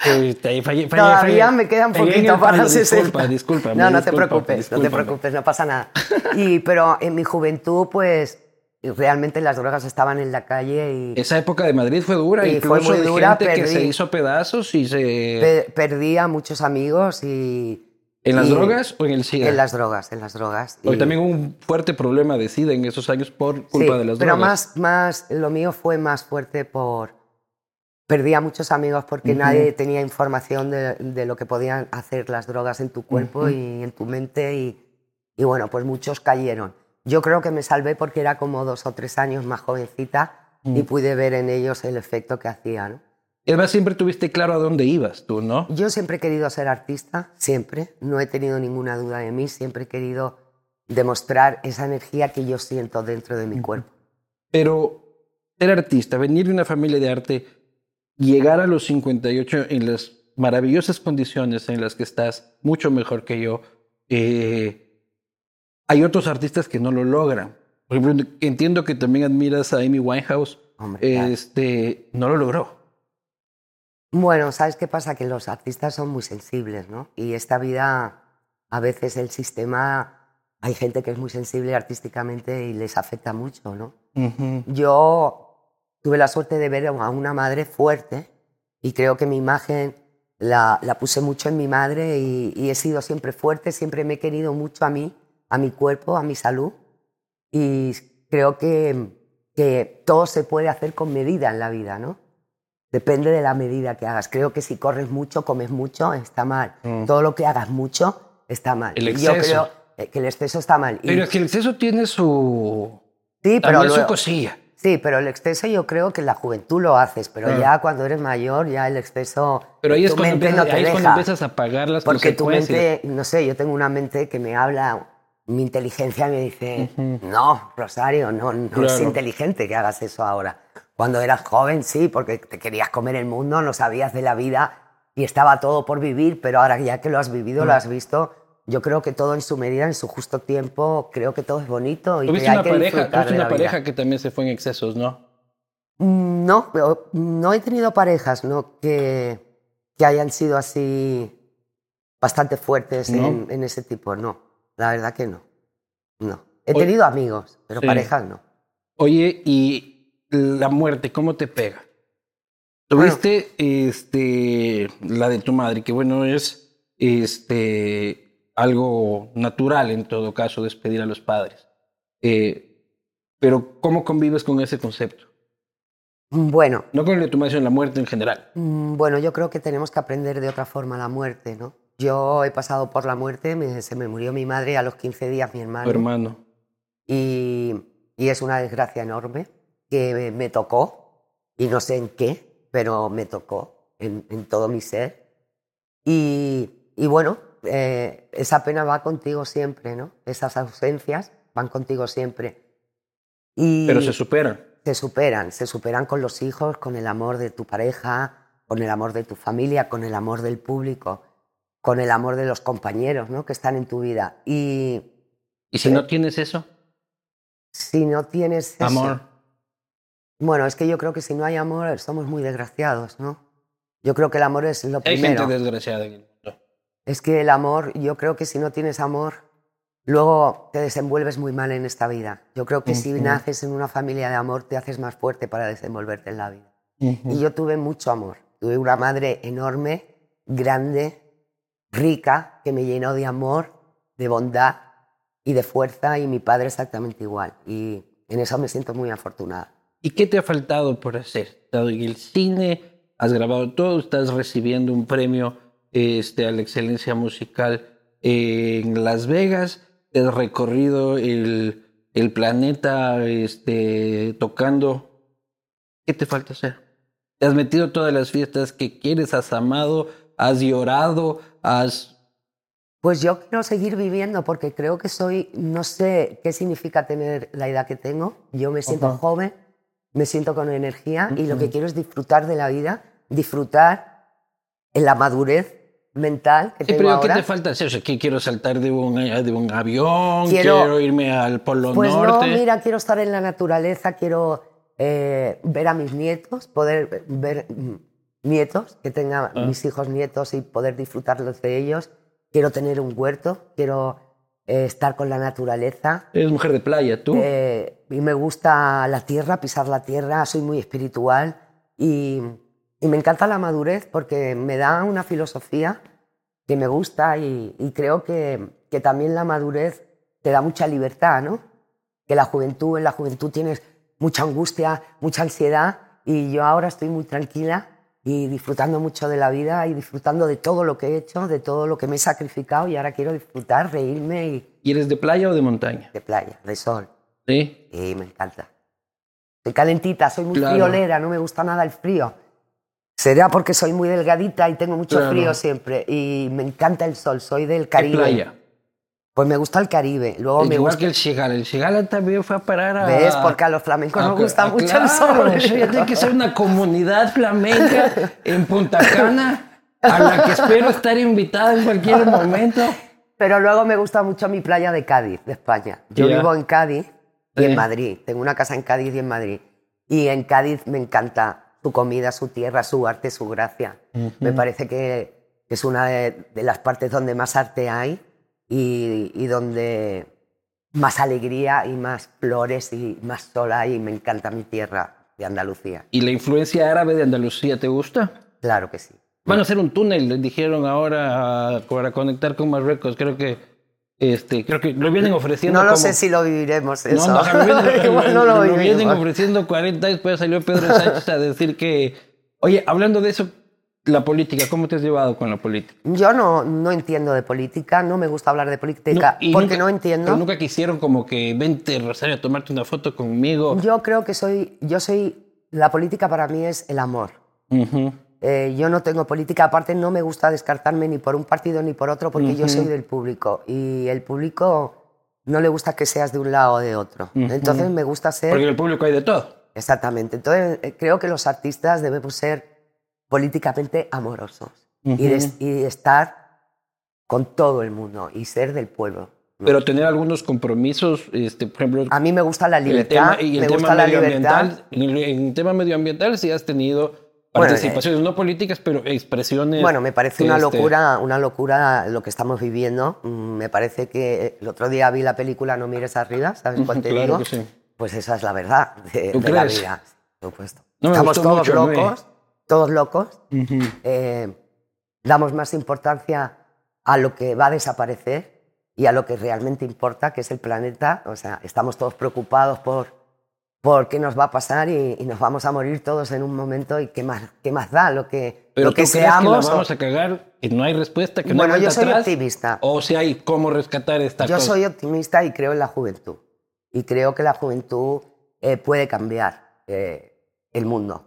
[SPEAKER 2] Este, ahí fallé- fallé-
[SPEAKER 1] Todavía me queda un
[SPEAKER 2] fallé en
[SPEAKER 1] poquito para
[SPEAKER 2] fallo,
[SPEAKER 1] 60.
[SPEAKER 2] Disculpa, disculpa.
[SPEAKER 1] No, no te preocupes, no te preocupes, no pasa nada. Y, pero en mi juventud, pues realmente las drogas estaban en la calle y
[SPEAKER 2] Esa época de Madrid fue dura, incluso
[SPEAKER 1] fue muy dura,
[SPEAKER 2] gente que
[SPEAKER 1] perdí.
[SPEAKER 2] se hizo pedazos y se...
[SPEAKER 1] pe- perdí a muchos amigos y...
[SPEAKER 2] ¿En las
[SPEAKER 1] y-
[SPEAKER 2] drogas o en el SIDA?
[SPEAKER 1] En las drogas, en las drogas. Y-
[SPEAKER 2] también hubo un fuerte problema de SIDA en esos años por culpa
[SPEAKER 1] Sí,
[SPEAKER 2] de las
[SPEAKER 1] pero
[SPEAKER 2] drogas.
[SPEAKER 1] más, más, lo mío fue más fuerte por... Perdí a muchos amigos porque nadie tenía información de, de lo que podían hacer las drogas en tu cuerpo y en tu mente y, y bueno, pues muchos cayeron. Yo creo que me salvé porque era como dos o tres años más jovencita y pude ver en ellos el efecto que hacía, ¿no?
[SPEAKER 2] Además, siempre tuviste claro a dónde ibas tú, ¿no?
[SPEAKER 1] Yo siempre he querido ser artista, siempre. No he tenido ninguna duda de mí. Siempre he querido demostrar esa energía que yo siento dentro de mi cuerpo.
[SPEAKER 2] Pero ser artista, venir de una familia de arte, llegar a los 58 en las maravillosas condiciones en las que estás, mucho mejor que yo, eh, hay otros artistas que no lo logran. Por ejemplo, entiendo que también admiras a Amy Winehouse.
[SPEAKER 1] Claro.
[SPEAKER 2] Este, no lo logró.
[SPEAKER 1] Bueno, ¿sabes qué pasa? Que los artistas son muy sensibles, ¿no? Y esta vida, a veces el sistema, hay gente que es muy sensible artísticamente y les afecta mucho, ¿no? Yo tuve la suerte de ver a una madre fuerte y creo que mi imagen la, la puse mucho en mi madre y, y he sido siempre fuerte, siempre me he querido mucho a mí, a mi cuerpo, a mi salud y creo que, que todo se puede hacer con medida en la vida, ¿no? Depende de la medida que hagas. Creo que si corres mucho, comes mucho, está mal. Todo lo que hagas mucho está mal.
[SPEAKER 2] El
[SPEAKER 1] Y Yo
[SPEAKER 2] exceso.
[SPEAKER 1] creo eh, que el exceso está mal. Y-
[SPEAKER 2] Pero es que el exceso tiene su...
[SPEAKER 1] sí, pero
[SPEAKER 2] su cosilla.
[SPEAKER 1] Sí, pero el exceso yo creo que en la juventud lo haces, pero
[SPEAKER 2] Claro.
[SPEAKER 1] ya cuando eres mayor, ya el exceso.
[SPEAKER 2] Pero ahí es,
[SPEAKER 1] tu
[SPEAKER 2] cuando
[SPEAKER 1] mente
[SPEAKER 2] empiezas,
[SPEAKER 1] no te
[SPEAKER 2] ahí es cuando
[SPEAKER 1] deja.
[SPEAKER 2] empiezas a pagar las
[SPEAKER 1] Porque tu mente, no sé, yo tengo una mente que me habla, mi inteligencia me dice, no, Rosario, no, no es inteligente que hagas eso ahora. Cuando eras joven, sí, porque te querías comer el mundo, no sabías de la vida y estaba todo por vivir, pero ahora ya que lo has vivido,
[SPEAKER 2] Mm.
[SPEAKER 1] lo has visto, yo creo que todo en su medida, en su justo tiempo, creo que todo es bonito y
[SPEAKER 2] Tuviste
[SPEAKER 1] que hay
[SPEAKER 2] una
[SPEAKER 1] que
[SPEAKER 2] pareja, tuviste una
[SPEAKER 1] vida.
[SPEAKER 2] pareja que también se fue en excesos, ¿no?
[SPEAKER 1] Mm, No, no he tenido parejas ¿no? que, que hayan sido así bastante fuertes en, en ese tipo, no. La verdad que no. No. He
[SPEAKER 2] Oye-
[SPEAKER 1] tenido amigos, pero
[SPEAKER 2] Sí.
[SPEAKER 1] parejas no.
[SPEAKER 2] Oye, y la muerte, ¿cómo te pega? Tuviste este, la de tu madre, que bueno, es este, algo natural en todo caso, despedir a los padres. Eh, pero, ¿cómo convives con ese concepto?
[SPEAKER 1] Mm, Bueno,
[SPEAKER 2] No con el de tu madre, sino la muerte en general.
[SPEAKER 1] mm, bueno, yo creo que tenemos que aprender de otra forma la muerte, ¿no? Yo he pasado por la muerte, me- se me murió mi madre a los 15 días, mi hermano.
[SPEAKER 2] Tu hermano.
[SPEAKER 1] y, y es una desgracia enorme que me, tocó y no sé en qué, pero me tocó en, en todo mi ser. Y, y bueno, eh, esa pena va contigo siempre, ¿no? Esas ausencias van contigo siempre. Y
[SPEAKER 2] Pero se superan.
[SPEAKER 1] se superan, se superan con los hijos, con el amor de tu pareja, con el amor de tu familia, con el amor del público, con el amor de los compañeros, ¿no? Que están en tu vida. Y
[SPEAKER 2] ¿Y si no tienes eso?
[SPEAKER 1] si no tienes eso-
[SPEAKER 2] Amor.
[SPEAKER 1] Bueno, es que yo creo que si no hay amor somos muy desgraciados, ¿no? Yo creo que el amor es lo
[SPEAKER 2] Hay
[SPEAKER 1] primero.
[SPEAKER 2] gente desgraciada en el mundo.
[SPEAKER 1] Es que el amor, yo creo que si no tienes amor, luego te desenvuelves muy mal en esta vida. Yo creo que si naces en una familia de amor, te haces más fuerte para desenvolverte en la vida. Y yo tuve mucho amor. Tuve una madre enorme, grande, rica, que me llenó de amor, de bondad y de fuerza, y mi padre exactamente igual. Y en eso me siento muy afortunada.
[SPEAKER 2] ¿Y qué te ha faltado por hacer? Has estado en el cine, has grabado todo, estás recibiendo un premio este, a la excelencia musical en Las Vegas, te has recorrido el, el planeta este, tocando. ¿Qué te falta hacer? Te has metido todas las fiestas que quieres, has amado, has llorado, has
[SPEAKER 1] Pues yo quiero seguir viviendo porque creo que soy, no sé qué significa tener la edad que tengo. Yo me siento joven, me siento con energía y lo que quiero es disfrutar de la vida, disfrutar en la madurez mental que
[SPEAKER 2] Sí,
[SPEAKER 1] tengo
[SPEAKER 2] pero ¿qué
[SPEAKER 1] ahora.
[SPEAKER 2] te falta hacer? Sea, ¿qué quiero saltar de un, de un avión,
[SPEAKER 1] Quiero-
[SPEAKER 2] quiero, irme al Polo
[SPEAKER 1] Pues
[SPEAKER 2] Norte.
[SPEAKER 1] no, mira, quiero estar en la naturaleza, quiero eh, ver a mis nietos, poder ver nietos, que tenga
[SPEAKER 2] Ah.
[SPEAKER 1] mis hijos nietos y poder disfrutarlos de ellos. Quiero tener un huerto, quiero eh, estar con la naturaleza.
[SPEAKER 2] Eres mujer de playa, tú.
[SPEAKER 1] Eh, me gusta la tierra, pisar la tierra, soy muy espiritual y, y me encanta la madurez porque me da una filosofía que me gusta y, y creo que, que también la madurez te da mucha libertad, ¿no? Que la juventud, en la juventud tienes mucha angustia, mucha ansiedad y yo ahora estoy muy tranquila y disfrutando mucho de la vida y disfrutando de todo lo que he hecho, de todo lo que me he sacrificado y ahora quiero disfrutar, reírme y
[SPEAKER 2] ¿Y eres de playa o de montaña?
[SPEAKER 1] de playa, de sol.
[SPEAKER 2] Sí.
[SPEAKER 1] Y me encanta. Soy calentita, soy muy
[SPEAKER 2] Claro.
[SPEAKER 1] friolera, no me gusta nada el frío. Será porque soy muy delgadita y tengo mucho
[SPEAKER 2] Claro.
[SPEAKER 1] frío siempre. Y me encanta el sol, soy del
[SPEAKER 2] ¿Qué
[SPEAKER 1] Caribe.
[SPEAKER 2] playa?
[SPEAKER 1] Pues me gusta el Caribe. Luego me
[SPEAKER 2] Igual
[SPEAKER 1] gusta.
[SPEAKER 2] que el Chigala. El Chigala también fue a parar a...
[SPEAKER 1] ¿Ves? Porque a los flamencos
[SPEAKER 2] a-
[SPEAKER 1] nos gusta
[SPEAKER 2] a-
[SPEAKER 1] mucho
[SPEAKER 2] claro,
[SPEAKER 1] el sol.
[SPEAKER 2] tiene que ser una comunidad flamenca en Punta Cana a la que espero estar invitada en cualquier momento.
[SPEAKER 1] Pero luego me gusta mucho mi playa de Cádiz, de España. Yo
[SPEAKER 2] Ya.
[SPEAKER 1] vivo en Cádiz y en Madrid. Tengo una casa en Cádiz y en Madrid. Y en Cádiz me encanta su comida, su tierra, su arte, su gracia. Me parece que es una de, de las partes donde más arte hay y, y donde más alegría y más flores y más sol hay. Y me encanta mi tierra de Andalucía.
[SPEAKER 2] ¿Y la influencia árabe de Andalucía te gusta?
[SPEAKER 1] Claro que sí.
[SPEAKER 2] Van a hacer un túnel, les dijeron ahora para conectar con Marruecos. Creo que, este, creo que lo vienen ofreciendo.
[SPEAKER 1] No lo
[SPEAKER 2] como-
[SPEAKER 1] sé si lo viviremos eso.
[SPEAKER 2] No, no, me vienen,
[SPEAKER 1] Igual no lo
[SPEAKER 2] lo vienen ofreciendo 40 y después salió Pedro Sánchez a decir que, oye, hablando de eso, la política, ¿cómo te has llevado con la política?
[SPEAKER 1] Yo no, no entiendo de política, no me gusta hablar de política
[SPEAKER 2] y
[SPEAKER 1] porque
[SPEAKER 2] nunca-
[SPEAKER 1] no entiendo.
[SPEAKER 2] Pero nunca quisieron como que vente, Rosario, a tomarte una foto conmigo.
[SPEAKER 1] Yo creo que soy, yo soy, la política para mí es el amor.
[SPEAKER 2] Ujú.
[SPEAKER 1] Eh, yo no tengo política, aparte no me gusta descartarme ni por un partido ni por otro porque yo soy del público y el público no le gusta que seas de un lado o de otro. Entonces me gusta ser...
[SPEAKER 2] Porque en el público hay de todo.
[SPEAKER 1] Exactamente. Entonces, eh, creo que los artistas debemos ser políticamente amorosos y, de, y de estar con todo el mundo y ser del pueblo.
[SPEAKER 2] Pero tener algunos compromisos, este, por ejemplo,
[SPEAKER 1] A mí me gusta la
[SPEAKER 2] el
[SPEAKER 1] libertad,
[SPEAKER 2] tema, y el
[SPEAKER 1] me
[SPEAKER 2] tema
[SPEAKER 1] gusta la libertad.
[SPEAKER 2] medioambiental. En el, en el tema medioambiental sí has tenido
[SPEAKER 1] Bueno,
[SPEAKER 2] participaciones, no políticas, pero expresiones.
[SPEAKER 1] Bueno, me parece una
[SPEAKER 2] este,
[SPEAKER 1] locura, una locura lo que estamos viviendo. Mm, Me parece que el otro día vi la película No mires arriba, ¿sabes cuál te
[SPEAKER 2] Claro
[SPEAKER 1] digo?
[SPEAKER 2] que sí.
[SPEAKER 1] Pues esa es la verdad de,
[SPEAKER 2] ¿Tú
[SPEAKER 1] de la vida, por supuesto.
[SPEAKER 2] No
[SPEAKER 1] Estamos todos locos, todos locos. Eh, damos más importancia a lo que va a desaparecer y a lo que realmente importa, que es el planeta. O sea, estamos todos preocupados por, por qué nos va a pasar y, y nos vamos a morir todos en un momento y qué más, qué más da lo que,
[SPEAKER 2] Pero
[SPEAKER 1] lo que
[SPEAKER 2] ¿tú crees
[SPEAKER 1] seamos.
[SPEAKER 2] que la
[SPEAKER 1] o-
[SPEAKER 2] vamos a cagar y no hay respuesta, que no
[SPEAKER 1] Bueno,
[SPEAKER 2] hay
[SPEAKER 1] yo soy
[SPEAKER 2] atrás?
[SPEAKER 1] optimista.
[SPEAKER 2] O si hay cómo rescatar esta
[SPEAKER 1] Yo
[SPEAKER 2] cosa.
[SPEAKER 1] soy optimista y creo en la juventud. Y creo que la juventud eh, puede cambiar eh, el mundo.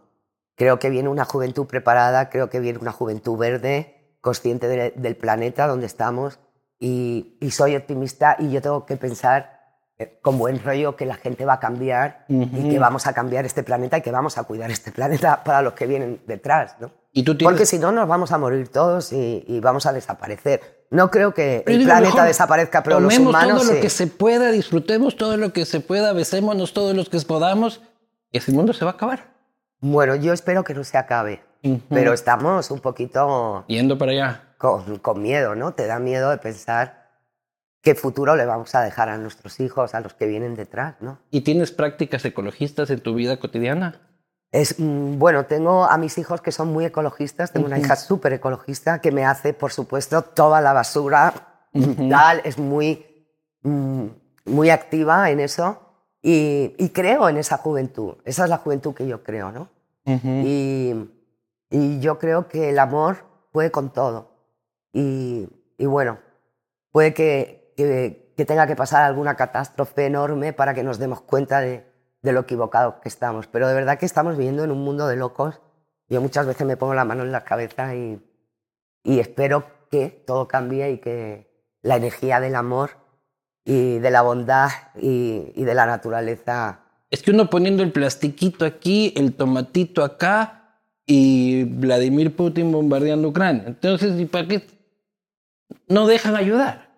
[SPEAKER 1] Creo que viene una juventud preparada, creo que viene una juventud verde, consciente de- del planeta donde estamos. Y, y soy optimista y yo tengo que pensar con buen rollo que la gente va a cambiar y que vamos a cambiar este planeta y que vamos a cuidar este planeta para los que vienen detrás. ¿no?
[SPEAKER 2] Y tú tienes-
[SPEAKER 1] Porque si no, nos vamos a morir todos y, y vamos a desaparecer. No creo que
[SPEAKER 2] Pero
[SPEAKER 1] el planeta
[SPEAKER 2] mejor
[SPEAKER 1] desaparezca, pero los humanos
[SPEAKER 2] todo lo que se pueda, disfrutemos todo lo que se pueda, besémonos todos los que podamos, y ese mundo se va a acabar.
[SPEAKER 1] Bueno, yo espero que no se acabe, pero estamos un poquito
[SPEAKER 2] Yendo para allá.
[SPEAKER 1] con, con miedo, ¿no? Te da miedo de pensar qué futuro le vamos a dejar a nuestros hijos, a los que vienen detrás, ¿no?
[SPEAKER 2] ¿Y tienes prácticas ecologistas en tu vida cotidiana?
[SPEAKER 1] Es, mm, bueno, tengo a mis hijos que son muy ecologistas, tengo una hija súper ecologista que me hace, por supuesto, toda la basura, tal, es muy, mm, muy activa en eso y, y creo en esa juventud, esa es la juventud que yo creo, ¿no? y, y yo creo que el amor puede con todo y, y bueno, puede que, que- que tenga que pasar alguna catástrofe enorme para que nos demos cuenta de, de lo equivocados que estamos. Pero de verdad que estamos viviendo en un mundo de locos. Yo muchas veces me pongo la mano en la cabeza y, y espero que todo cambie y que, la energía del amor y de la bondad y, y de la naturaleza.
[SPEAKER 2] Es que uno poniendo el plastiquito aquí, el tomatito acá y Vladimir Putin bombardeando Ucrania. Entonces, ¿y para qué no dejan ayudar?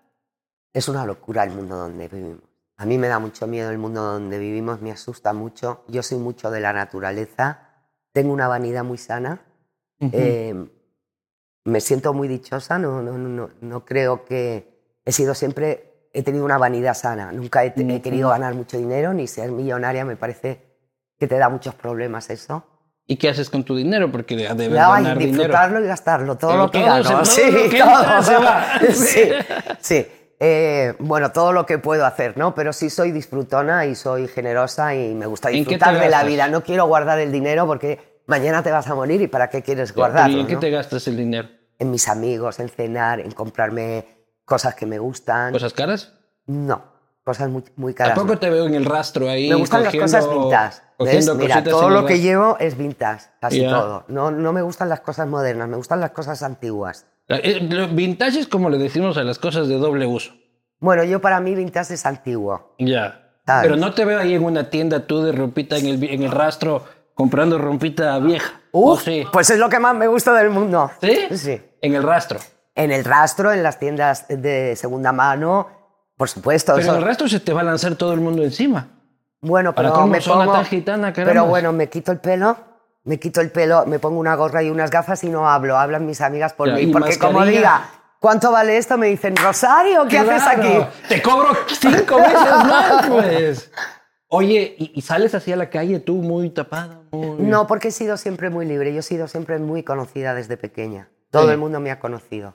[SPEAKER 1] Es una locura el mundo donde vivimos. A mí me da mucho miedo el mundo donde vivimos, me asusta mucho. Yo soy mucho de la naturaleza, tengo una vanidad muy sana, eh, me siento muy dichosa, no, no, no, no creo que he sido siempre, he tenido una vanidad sana, nunca he, querido ganar mucho dinero ni ser millonaria, me parece que te da muchos problemas eso.
[SPEAKER 2] ¿Y qué haces con tu dinero? Porque debes
[SPEAKER 1] Ay,
[SPEAKER 2] ganar dinero.
[SPEAKER 1] disfrutarlo y gastarlo, todo
[SPEAKER 2] Pero
[SPEAKER 1] lo que
[SPEAKER 2] todo
[SPEAKER 1] gano.
[SPEAKER 2] se- todo
[SPEAKER 1] sí,
[SPEAKER 2] lo que
[SPEAKER 1] todo.
[SPEAKER 2] se va.
[SPEAKER 1] sí, sí. Eh, bueno, todo lo que puedo hacer, ¿no? Pero sí soy disfrutona y soy generosa y me gusta
[SPEAKER 2] ¿En qué te
[SPEAKER 1] disfrutar de la vida. No quiero guardar el dinero porque mañana te vas a morir y ¿para qué quieres
[SPEAKER 2] ¿Y
[SPEAKER 1] guardarlo?
[SPEAKER 2] en qué
[SPEAKER 1] no?
[SPEAKER 2] te gastas el dinero?
[SPEAKER 1] En mis amigos, en cenar, en comprarme cosas que me gustan.
[SPEAKER 2] ¿Cosas caras?
[SPEAKER 1] No, cosas muy, muy caras.
[SPEAKER 2] Tampoco te veo en el rastro ahí.
[SPEAKER 1] Me gustan
[SPEAKER 2] cogiendo-
[SPEAKER 1] las cosas vintage. ¿ves? Mira, todo lo que llevo es vintage, casi
[SPEAKER 2] Ya.
[SPEAKER 1] todo. No, no me gustan las cosas modernas, me gustan las cosas antiguas.
[SPEAKER 2] Eh, lo Vintage es como le decimos a las cosas de doble uso.
[SPEAKER 1] Bueno, yo para mí vintage es antiguo.
[SPEAKER 2] Ya.
[SPEAKER 1] ¿Sabes?
[SPEAKER 2] Pero no te veo ahí en una tienda tú de rompita en el, en el rastro comprando rompita vieja. ¿O
[SPEAKER 1] Uf,
[SPEAKER 2] sí?
[SPEAKER 1] pues es lo que más me gusta del mundo.
[SPEAKER 2] ¿Sí?
[SPEAKER 1] Sí.
[SPEAKER 2] En el rastro.
[SPEAKER 1] En el rastro, en las tiendas de segunda mano, por supuesto.
[SPEAKER 2] Pero
[SPEAKER 1] eso-
[SPEAKER 2] en el rastro se te va a lanzar todo el mundo encima.
[SPEAKER 1] Bueno,
[SPEAKER 2] Para
[SPEAKER 1] pero
[SPEAKER 2] colmo,
[SPEAKER 1] me pongo...
[SPEAKER 2] tan gitana.
[SPEAKER 1] Pero bueno, me quito el pelo, me quito el pelo, me pongo una gorra y unas gafas y no hablo. Hablan mis amigas por
[SPEAKER 2] Ya,
[SPEAKER 1] mí. Porque como
[SPEAKER 2] mascarilla.
[SPEAKER 1] diga, ¿cuánto vale esto? Me dicen, Rosario, ¿qué haces
[SPEAKER 2] Claro,
[SPEAKER 1] aquí?
[SPEAKER 2] Te cobro cinco veces más, pues. Oye, ¿y, y sales así a la calle tú muy tapada? muy-
[SPEAKER 1] No, porque he sido siempre muy libre. Yo he sido siempre muy conocida desde pequeña. Todo
[SPEAKER 2] Sí.
[SPEAKER 1] el mundo me ha conocido.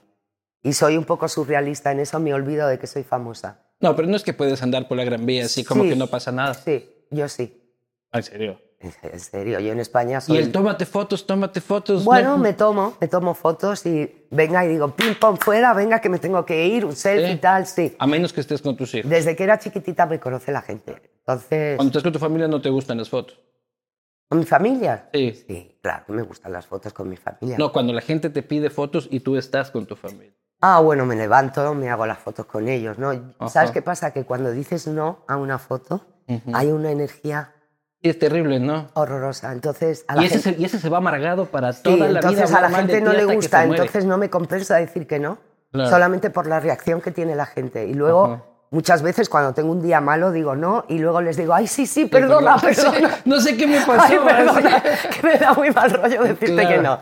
[SPEAKER 1] Y soy un poco surrealista en eso, me olvido de que soy famosa.
[SPEAKER 2] No, pero no es que puedes andar por la Gran Vía así como
[SPEAKER 1] Sí.
[SPEAKER 2] que no pasa nada.
[SPEAKER 1] Sí, yo sí.
[SPEAKER 2] En serio.
[SPEAKER 1] En serio, yo en España soy...
[SPEAKER 2] Y el tómate fotos, tómate fotos.
[SPEAKER 1] Bueno,
[SPEAKER 2] no-
[SPEAKER 1] me tomo, me tomo fotos y venga y digo, pim, pam, fuera, venga que me tengo que ir, un selfie y
[SPEAKER 2] Sí.
[SPEAKER 1] tal, sí.
[SPEAKER 2] A menos que estés con tus hijos.
[SPEAKER 1] Desde que era chiquitita me conoce la gente. Entonces,
[SPEAKER 2] Cuando estás con tu familia no te gustan las fotos.
[SPEAKER 1] ¿con mi familia?
[SPEAKER 2] Sí.
[SPEAKER 1] Sí, claro, me gustan las fotos con mi familia.
[SPEAKER 2] No, cuando la gente te pide fotos y tú estás con tu familia.
[SPEAKER 1] Ah, bueno, me levanto, me hago las fotos con ellos, ¿no?
[SPEAKER 2] Ajá.
[SPEAKER 1] ¿Sabes qué pasa? Que cuando dices no a una foto, hay una energía
[SPEAKER 2] Sí, es terrible, ¿no?
[SPEAKER 1] horrorosa. Entonces, a la
[SPEAKER 2] Y ese,
[SPEAKER 1] gente,
[SPEAKER 2] se, y ese se va amargado para
[SPEAKER 1] Sí,
[SPEAKER 2] toda la vida.
[SPEAKER 1] entonces a la gente no le gusta, entonces no me compensa decir que no,
[SPEAKER 2] Claro.
[SPEAKER 1] solamente por la reacción que tiene la gente. Y luego,
[SPEAKER 2] Ajá.
[SPEAKER 1] muchas veces cuando tengo un día malo, digo no, y luego les digo, ay, sí, sí, perdona, perdona.
[SPEAKER 2] No sé qué me pasó.
[SPEAKER 1] Ay, perdona, que me da muy mal rollo decirte
[SPEAKER 2] Claro.
[SPEAKER 1] que no.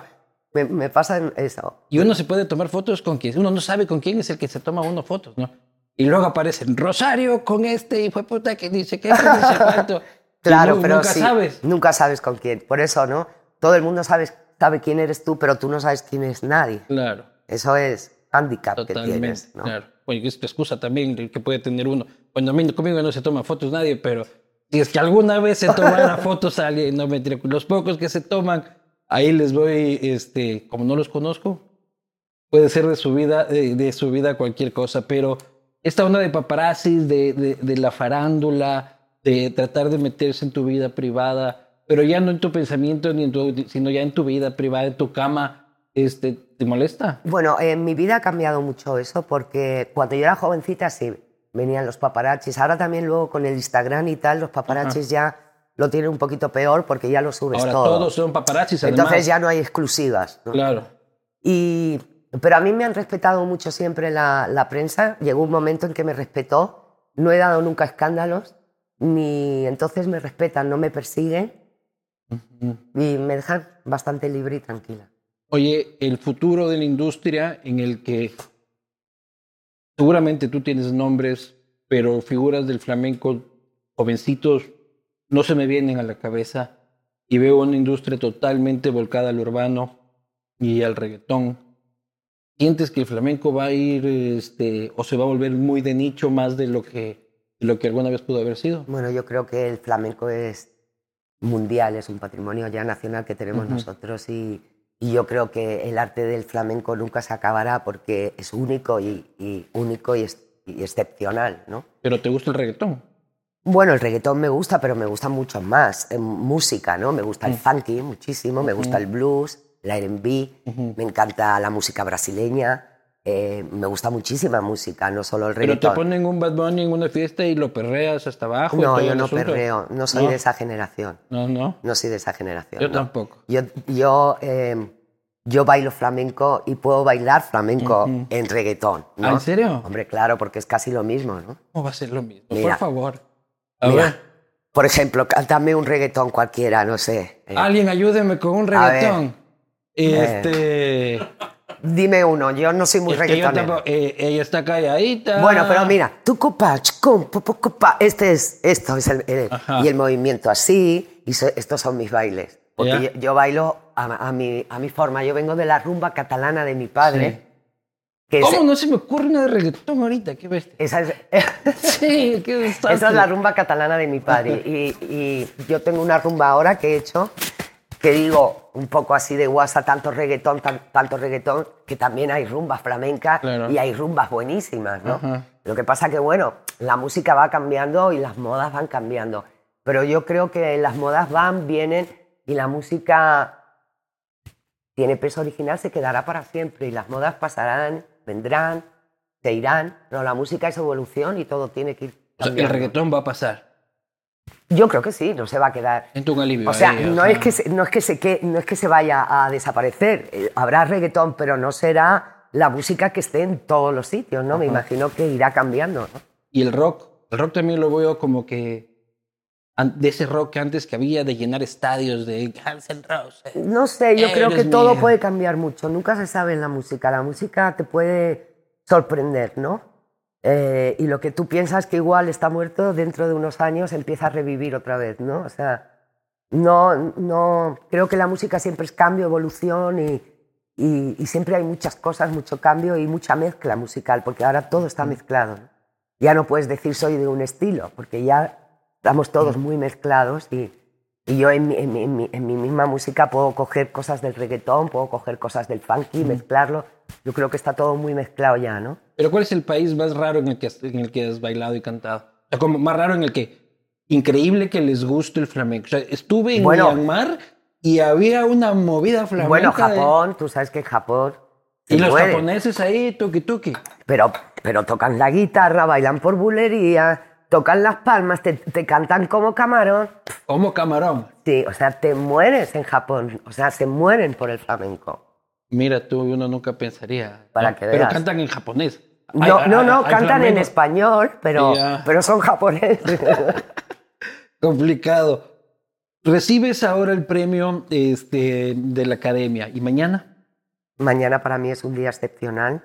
[SPEAKER 1] Me, me pasa eso.
[SPEAKER 2] Y uno se puede tomar fotos con quien. Uno no sabe con quién es el que se toma uno fotos, ¿no? Y luego aparecen Rosario con este y fue puta que dice que este dice cuánto.
[SPEAKER 1] Claro,
[SPEAKER 2] nu-
[SPEAKER 1] pero
[SPEAKER 2] nunca
[SPEAKER 1] sí,
[SPEAKER 2] sabes.
[SPEAKER 1] Nunca sabes con quién. Por eso, ¿no? Todo el mundo sabe, sabe quién eres tú, pero tú no sabes quién es nadie.
[SPEAKER 2] Claro,
[SPEAKER 1] Eso es handicap que
[SPEAKER 2] totalmente.
[SPEAKER 1] tienes, ¿no?
[SPEAKER 2] Claro. Oye, es tu excusa también que puede tener uno. Bueno, a mí conmigo no se toma fotos nadie, pero si es que alguna vez se tomara fotos a alguien, no mentira, los pocos que se toman, ahí les voy, este, como no los conozco, puede ser de su vida, de, de su vida cualquier cosa, pero esta onda de paparazzis, de, de, de la farándula, de tratar de meterse en tu vida privada, pero ya no en tu pensamiento, ni en tu, sino ya en tu vida privada, en tu cama, este, ¿te molesta?
[SPEAKER 1] Bueno, en mi vida ha cambiado mucho eso porque cuando yo era jovencita sí, venían los paparazzis. Ahora también luego con el Instagram y tal, los paparazzis ya lo tienen un poquito peor porque ya lo subes
[SPEAKER 2] Ahora
[SPEAKER 1] todo.
[SPEAKER 2] todos son paparazzis, además.
[SPEAKER 1] Entonces ya no hay exclusivas. ¿no?
[SPEAKER 2] Claro.
[SPEAKER 1] Y, pero a mí me han respetado mucho siempre la, la prensa. Llegó un momento en que me respetó. No he dado nunca escándalos, ni entonces me respetan, no me persiguen y me dejan bastante libre y tranquila.
[SPEAKER 2] Oye, el futuro de la industria en el que seguramente tú tienes nombres, pero figuras del flamenco jovencitos no se me vienen a la cabeza y veo una industria totalmente volcada al urbano y al reggaetón. ¿Sientes que el flamenco va a ir este, o se va a volver muy de nicho más de lo que, de lo que alguna vez pudo haber sido?
[SPEAKER 1] Bueno, yo creo que el flamenco es mundial, es un patrimonio ya nacional que tenemos nosotros y, y yo creo que el arte del flamenco nunca se acabará porque es único y, y único y, y excepcional, ¿no?
[SPEAKER 2] Pero te gusta el reggaetón.
[SPEAKER 1] Bueno, el reggaetón me gusta, pero me gusta mucho más. En música, ¿no? Me gusta el funky muchísimo, me gusta el blues, el R&B, me encanta la música brasileña, eh, me gusta muchísima música, no solo el
[SPEAKER 2] Pero te
[SPEAKER 1] reggaetón.
[SPEAKER 2] ponen un Bad Bunny en una fiesta y lo perreas hasta abajo. y
[SPEAKER 1] No, yo no
[SPEAKER 2] asunto.
[SPEAKER 1] perreo, no soy
[SPEAKER 2] No.
[SPEAKER 1] de esa generación.
[SPEAKER 2] No, no.
[SPEAKER 1] No soy de esa generación.
[SPEAKER 2] Yo
[SPEAKER 1] no.
[SPEAKER 2] tampoco.
[SPEAKER 1] Yo, yo, eh, yo bailo flamenco y puedo bailar flamenco en reggaetón. ¿no?
[SPEAKER 2] ¿Ah, en serio?
[SPEAKER 1] Hombre, claro, porque es casi lo mismo, ¿no?
[SPEAKER 2] ¿Cómo va a ser lo mismo?
[SPEAKER 1] Mira.
[SPEAKER 2] Por favor. A
[SPEAKER 1] Mira,
[SPEAKER 2] ver.
[SPEAKER 1] por ejemplo, cántame un reggaetón cualquiera, no sé. eh,
[SPEAKER 2] Alguien ayúdeme con un reggaetón. Este.
[SPEAKER 1] Dime uno, yo no soy muy
[SPEAKER 2] es
[SPEAKER 1] reggaetonero.
[SPEAKER 2] tampoco- eh, ella está calladita.
[SPEAKER 1] Bueno, pero mira, tu copa, pu, copa, este es, esto es el, el- y el movimiento así, y so- estos son mis bailes. Porque yo, yo bailo a, a mi, a mi forma, yo vengo de la rumba catalana de mi padre. que
[SPEAKER 2] ¿Cómo no se me ocurre una de reggaetón ahorita? ¿Qué bestia?
[SPEAKER 1] esa es,
[SPEAKER 2] Sí, qué desastre.
[SPEAKER 1] Esa es la rumba catalana de mi padre. Y, y yo tengo una rumba ahora que he hecho, que digo un poco así de guasa, tanto reggaetón, tan- tanto reggaetón, que también hay rumbas flamencas
[SPEAKER 2] Claro.
[SPEAKER 1] y hay rumbas buenísimas, ¿no?
[SPEAKER 2] Ajá.
[SPEAKER 1] Lo que pasa que, bueno, la música va cambiando y las modas van cambiando. Pero yo creo que las modas van, vienen y la música tiene peso original, se quedará para siempre y las modas pasarán, vendrán, se irán, pero la música es evolución y todo tiene que ir.
[SPEAKER 2] O sea, el reggaetón va a pasar.
[SPEAKER 1] Yo creo que sí, no se va a quedar.
[SPEAKER 2] Siento un alivio.
[SPEAKER 1] O sea,
[SPEAKER 2] ahí,
[SPEAKER 1] no es, que se, no, es que se, que, no es que se vaya a desaparecer. Eh, Habrá reggaetón, pero no será la música que esté en todos los sitios, ¿no? Me imagino que irá cambiando, ¿no?
[SPEAKER 2] Y el rock. El rock también lo veo como que. De ese rock antes que había de llenar estadios de Guns N' Roses.
[SPEAKER 1] No sé, yo creo que
[SPEAKER 2] Eres
[SPEAKER 1] todo
[SPEAKER 2] mía.
[SPEAKER 1] puede cambiar mucho. Nunca se sabe en la música. La música te puede sorprender, ¿no? Eh, y lo que tú piensas que igual está muerto, dentro de unos años empieza a revivir otra vez, ¿no? O sea, no, no, creo que la música siempre es cambio, evolución y, y, y siempre hay muchas cosas, mucho cambio y mucha mezcla musical, porque ahora todo está mezclado. ¿no? Ya no puedes decir soy de un estilo, porque ya estamos todos muy mezclados y, y yo en mi, en, mi, en mi- en mi misma música puedo coger cosas del reggaetón, puedo coger cosas del funky, mezclarlo. Yo creo que está todo muy mezclado ya, ¿no?
[SPEAKER 2] Pero ¿cuál es el país más raro en el que has, en el que has bailado y cantado? O sea, como más raro en el que. Increíble que les guste el flamenco. O sea, estuve en
[SPEAKER 1] Bueno.
[SPEAKER 2] Myanmar y había una movida flamenca.
[SPEAKER 1] Bueno,
[SPEAKER 2] de-
[SPEAKER 1] Japón, tú sabes que en Japón...
[SPEAKER 2] Y los
[SPEAKER 1] muere.
[SPEAKER 2] japoneses ahí, tuki tuki.
[SPEAKER 1] Pero, pero tocan la guitarra, bailan por bulería, tocan las palmas, te, te cantan como camarón.
[SPEAKER 2] Como camarón.
[SPEAKER 1] Sí, o sea, te mueres en Japón. O sea, se mueren por el flamenco.
[SPEAKER 2] Mira tú, uno nunca pensaría.
[SPEAKER 1] Para
[SPEAKER 2] ¿no?
[SPEAKER 1] que
[SPEAKER 2] Pero
[SPEAKER 1] veas.
[SPEAKER 2] cantan en japonés.
[SPEAKER 1] No,
[SPEAKER 2] Hay-
[SPEAKER 1] no,
[SPEAKER 2] hay-
[SPEAKER 1] no,
[SPEAKER 2] hay
[SPEAKER 1] cantan en español, pero, pero son japoneses.
[SPEAKER 2] Complicado. Recibes ahora el premio este, de la academia. ¿Y mañana?
[SPEAKER 1] Mañana para mí es un día excepcional.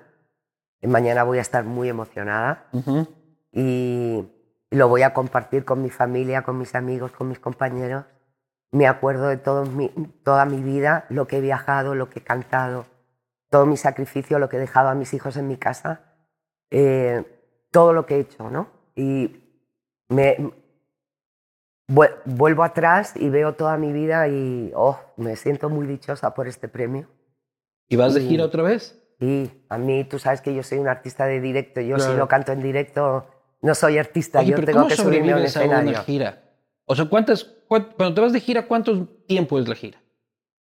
[SPEAKER 1] Mañana voy a estar muy emocionada y lo voy a compartir con mi familia, con mis amigos, con mis compañeros. Me acuerdo de todo mi- toda mi vida, lo que he viajado, lo que he cantado, todo mi sacrificio, lo que he dejado a mis hijos en mi casa, eh, todo lo que he hecho, ¿no? Y me vuel- vuelvo atrás y veo toda mi vida y oh, me siento muy dichosa por este premio.
[SPEAKER 2] ¿Y vas de
[SPEAKER 1] Sí.
[SPEAKER 2] gira otra vez?
[SPEAKER 1] Y a mí, tú sabes que yo soy un artista de directo. Yo si
[SPEAKER 2] Claro.
[SPEAKER 1] no canto en directo, no soy artista.
[SPEAKER 2] Oye,
[SPEAKER 1] yo
[SPEAKER 2] pero
[SPEAKER 1] tengo
[SPEAKER 2] ¿cómo
[SPEAKER 1] que subirme a un
[SPEAKER 2] sobrevives a una
[SPEAKER 1] escenario.
[SPEAKER 2] gira? O sea, ¿cuántas, cuán- cuando te vas de gira, ¿cuánto tiempo es la gira?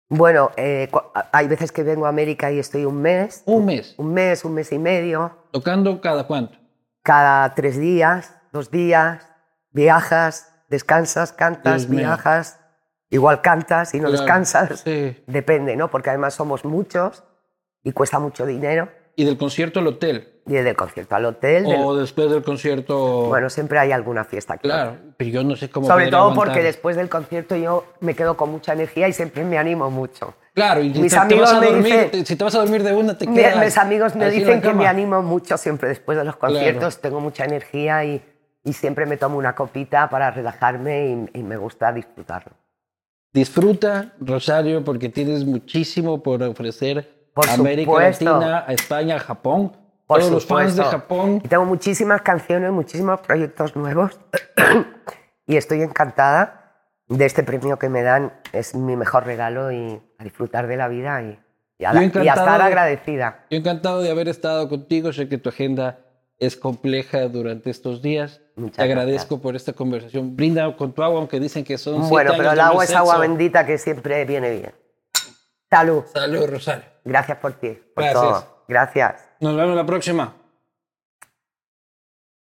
[SPEAKER 1] Bueno, eh, hay veces que vengo a América y estoy un mes,
[SPEAKER 2] Un mes.
[SPEAKER 1] un mes, un mes y medio,
[SPEAKER 2] ¿Tocando cada cuánto?
[SPEAKER 1] cada tres días, dos días, viajas, descansas, cantas,
[SPEAKER 2] Dios mío.
[SPEAKER 1] viajas, igual cantas y no
[SPEAKER 2] Claro,
[SPEAKER 1] descansas.
[SPEAKER 2] sí.
[SPEAKER 1] Depende, ¿no? Porque además somos muchos y cuesta mucho dinero.
[SPEAKER 2] ¿Y del concierto al hotel?
[SPEAKER 1] Y del concierto al hotel, del-
[SPEAKER 2] ¿O después del concierto?
[SPEAKER 1] bueno, siempre hay alguna fiesta. que
[SPEAKER 2] claro, pero yo no sé cómo
[SPEAKER 1] Sobre todo
[SPEAKER 2] aguantar.
[SPEAKER 1] porque después del concierto yo me quedo con mucha energía y siempre me animo mucho.
[SPEAKER 2] Claro, y si
[SPEAKER 1] Mis
[SPEAKER 2] te, te
[SPEAKER 1] amigos
[SPEAKER 2] vas a
[SPEAKER 1] me
[SPEAKER 2] dormir,
[SPEAKER 1] dicen-
[SPEAKER 2] te- si te vas a dormir de una, te quedas.
[SPEAKER 1] Mis amigos me dicen que me animo mucho siempre después de los
[SPEAKER 2] Claro.
[SPEAKER 1] conciertos, tengo mucha energía y, y siempre me tomo una copita para relajarme y, y me gusta disfrutarlo.
[SPEAKER 2] Disfruta, Rosario, porque tienes muchísimo por ofrecer
[SPEAKER 1] Por
[SPEAKER 2] a América. Latina, a España, a Japón.
[SPEAKER 1] Por
[SPEAKER 2] Todos los fans de
[SPEAKER 1] supuesto.
[SPEAKER 2] Japón.
[SPEAKER 1] Y tengo muchísimas canciones, muchísimos proyectos nuevos y estoy encantada de este premio que me dan. Es mi mejor regalo y a disfrutar de la vida y, y a, y a estar
[SPEAKER 2] de-
[SPEAKER 1] agradecida.
[SPEAKER 2] Yo encantado de haber estado contigo. Sé que tu agenda es compleja durante estos días.
[SPEAKER 1] Muchas
[SPEAKER 2] Te agradezco por esta conversación. Brinda con tu agua, aunque dicen que son siete
[SPEAKER 1] Bueno,
[SPEAKER 2] años
[SPEAKER 1] pero el agua es agua
[SPEAKER 2] sexo.
[SPEAKER 1] bendita que siempre viene bien. Salud.
[SPEAKER 2] Salud, Rosario.
[SPEAKER 1] Gracias por ti, por
[SPEAKER 2] Gracias.
[SPEAKER 1] todo. Gracias.
[SPEAKER 2] Nos vemos la próxima.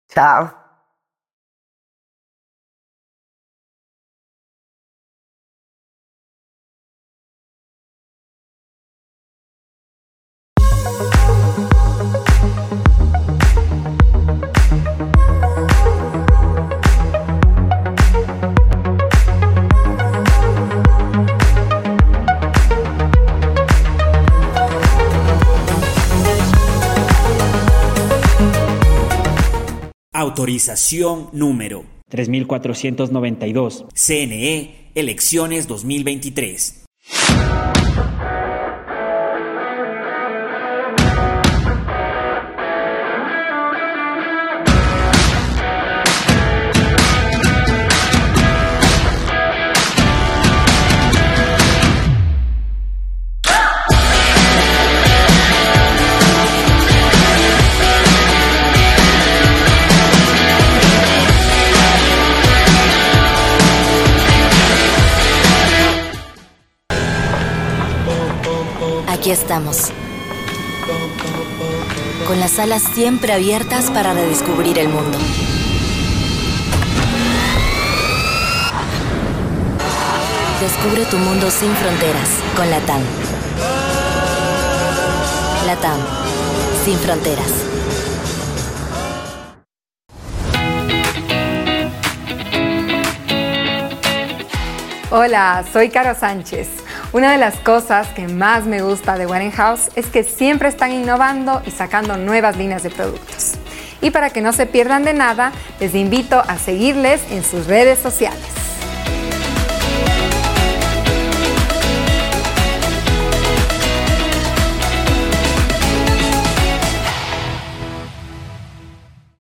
[SPEAKER 1] Chao.
[SPEAKER 3] Autorización número
[SPEAKER 4] 3492.
[SPEAKER 3] CNE, elecciones 2023.
[SPEAKER 5] Con las alas siempre abiertas para redescubrir el mundo. Descubre tu mundo sin fronteras con Latam. Latam, sin fronteras.
[SPEAKER 6] Hola, soy Caro Sánchez. Una de las cosas que más me gusta de Warenhouse es que siempre están innovando y sacando nuevas líneas de productos. Y para que no se pierdan de nada, les invito a seguirles en sus redes sociales.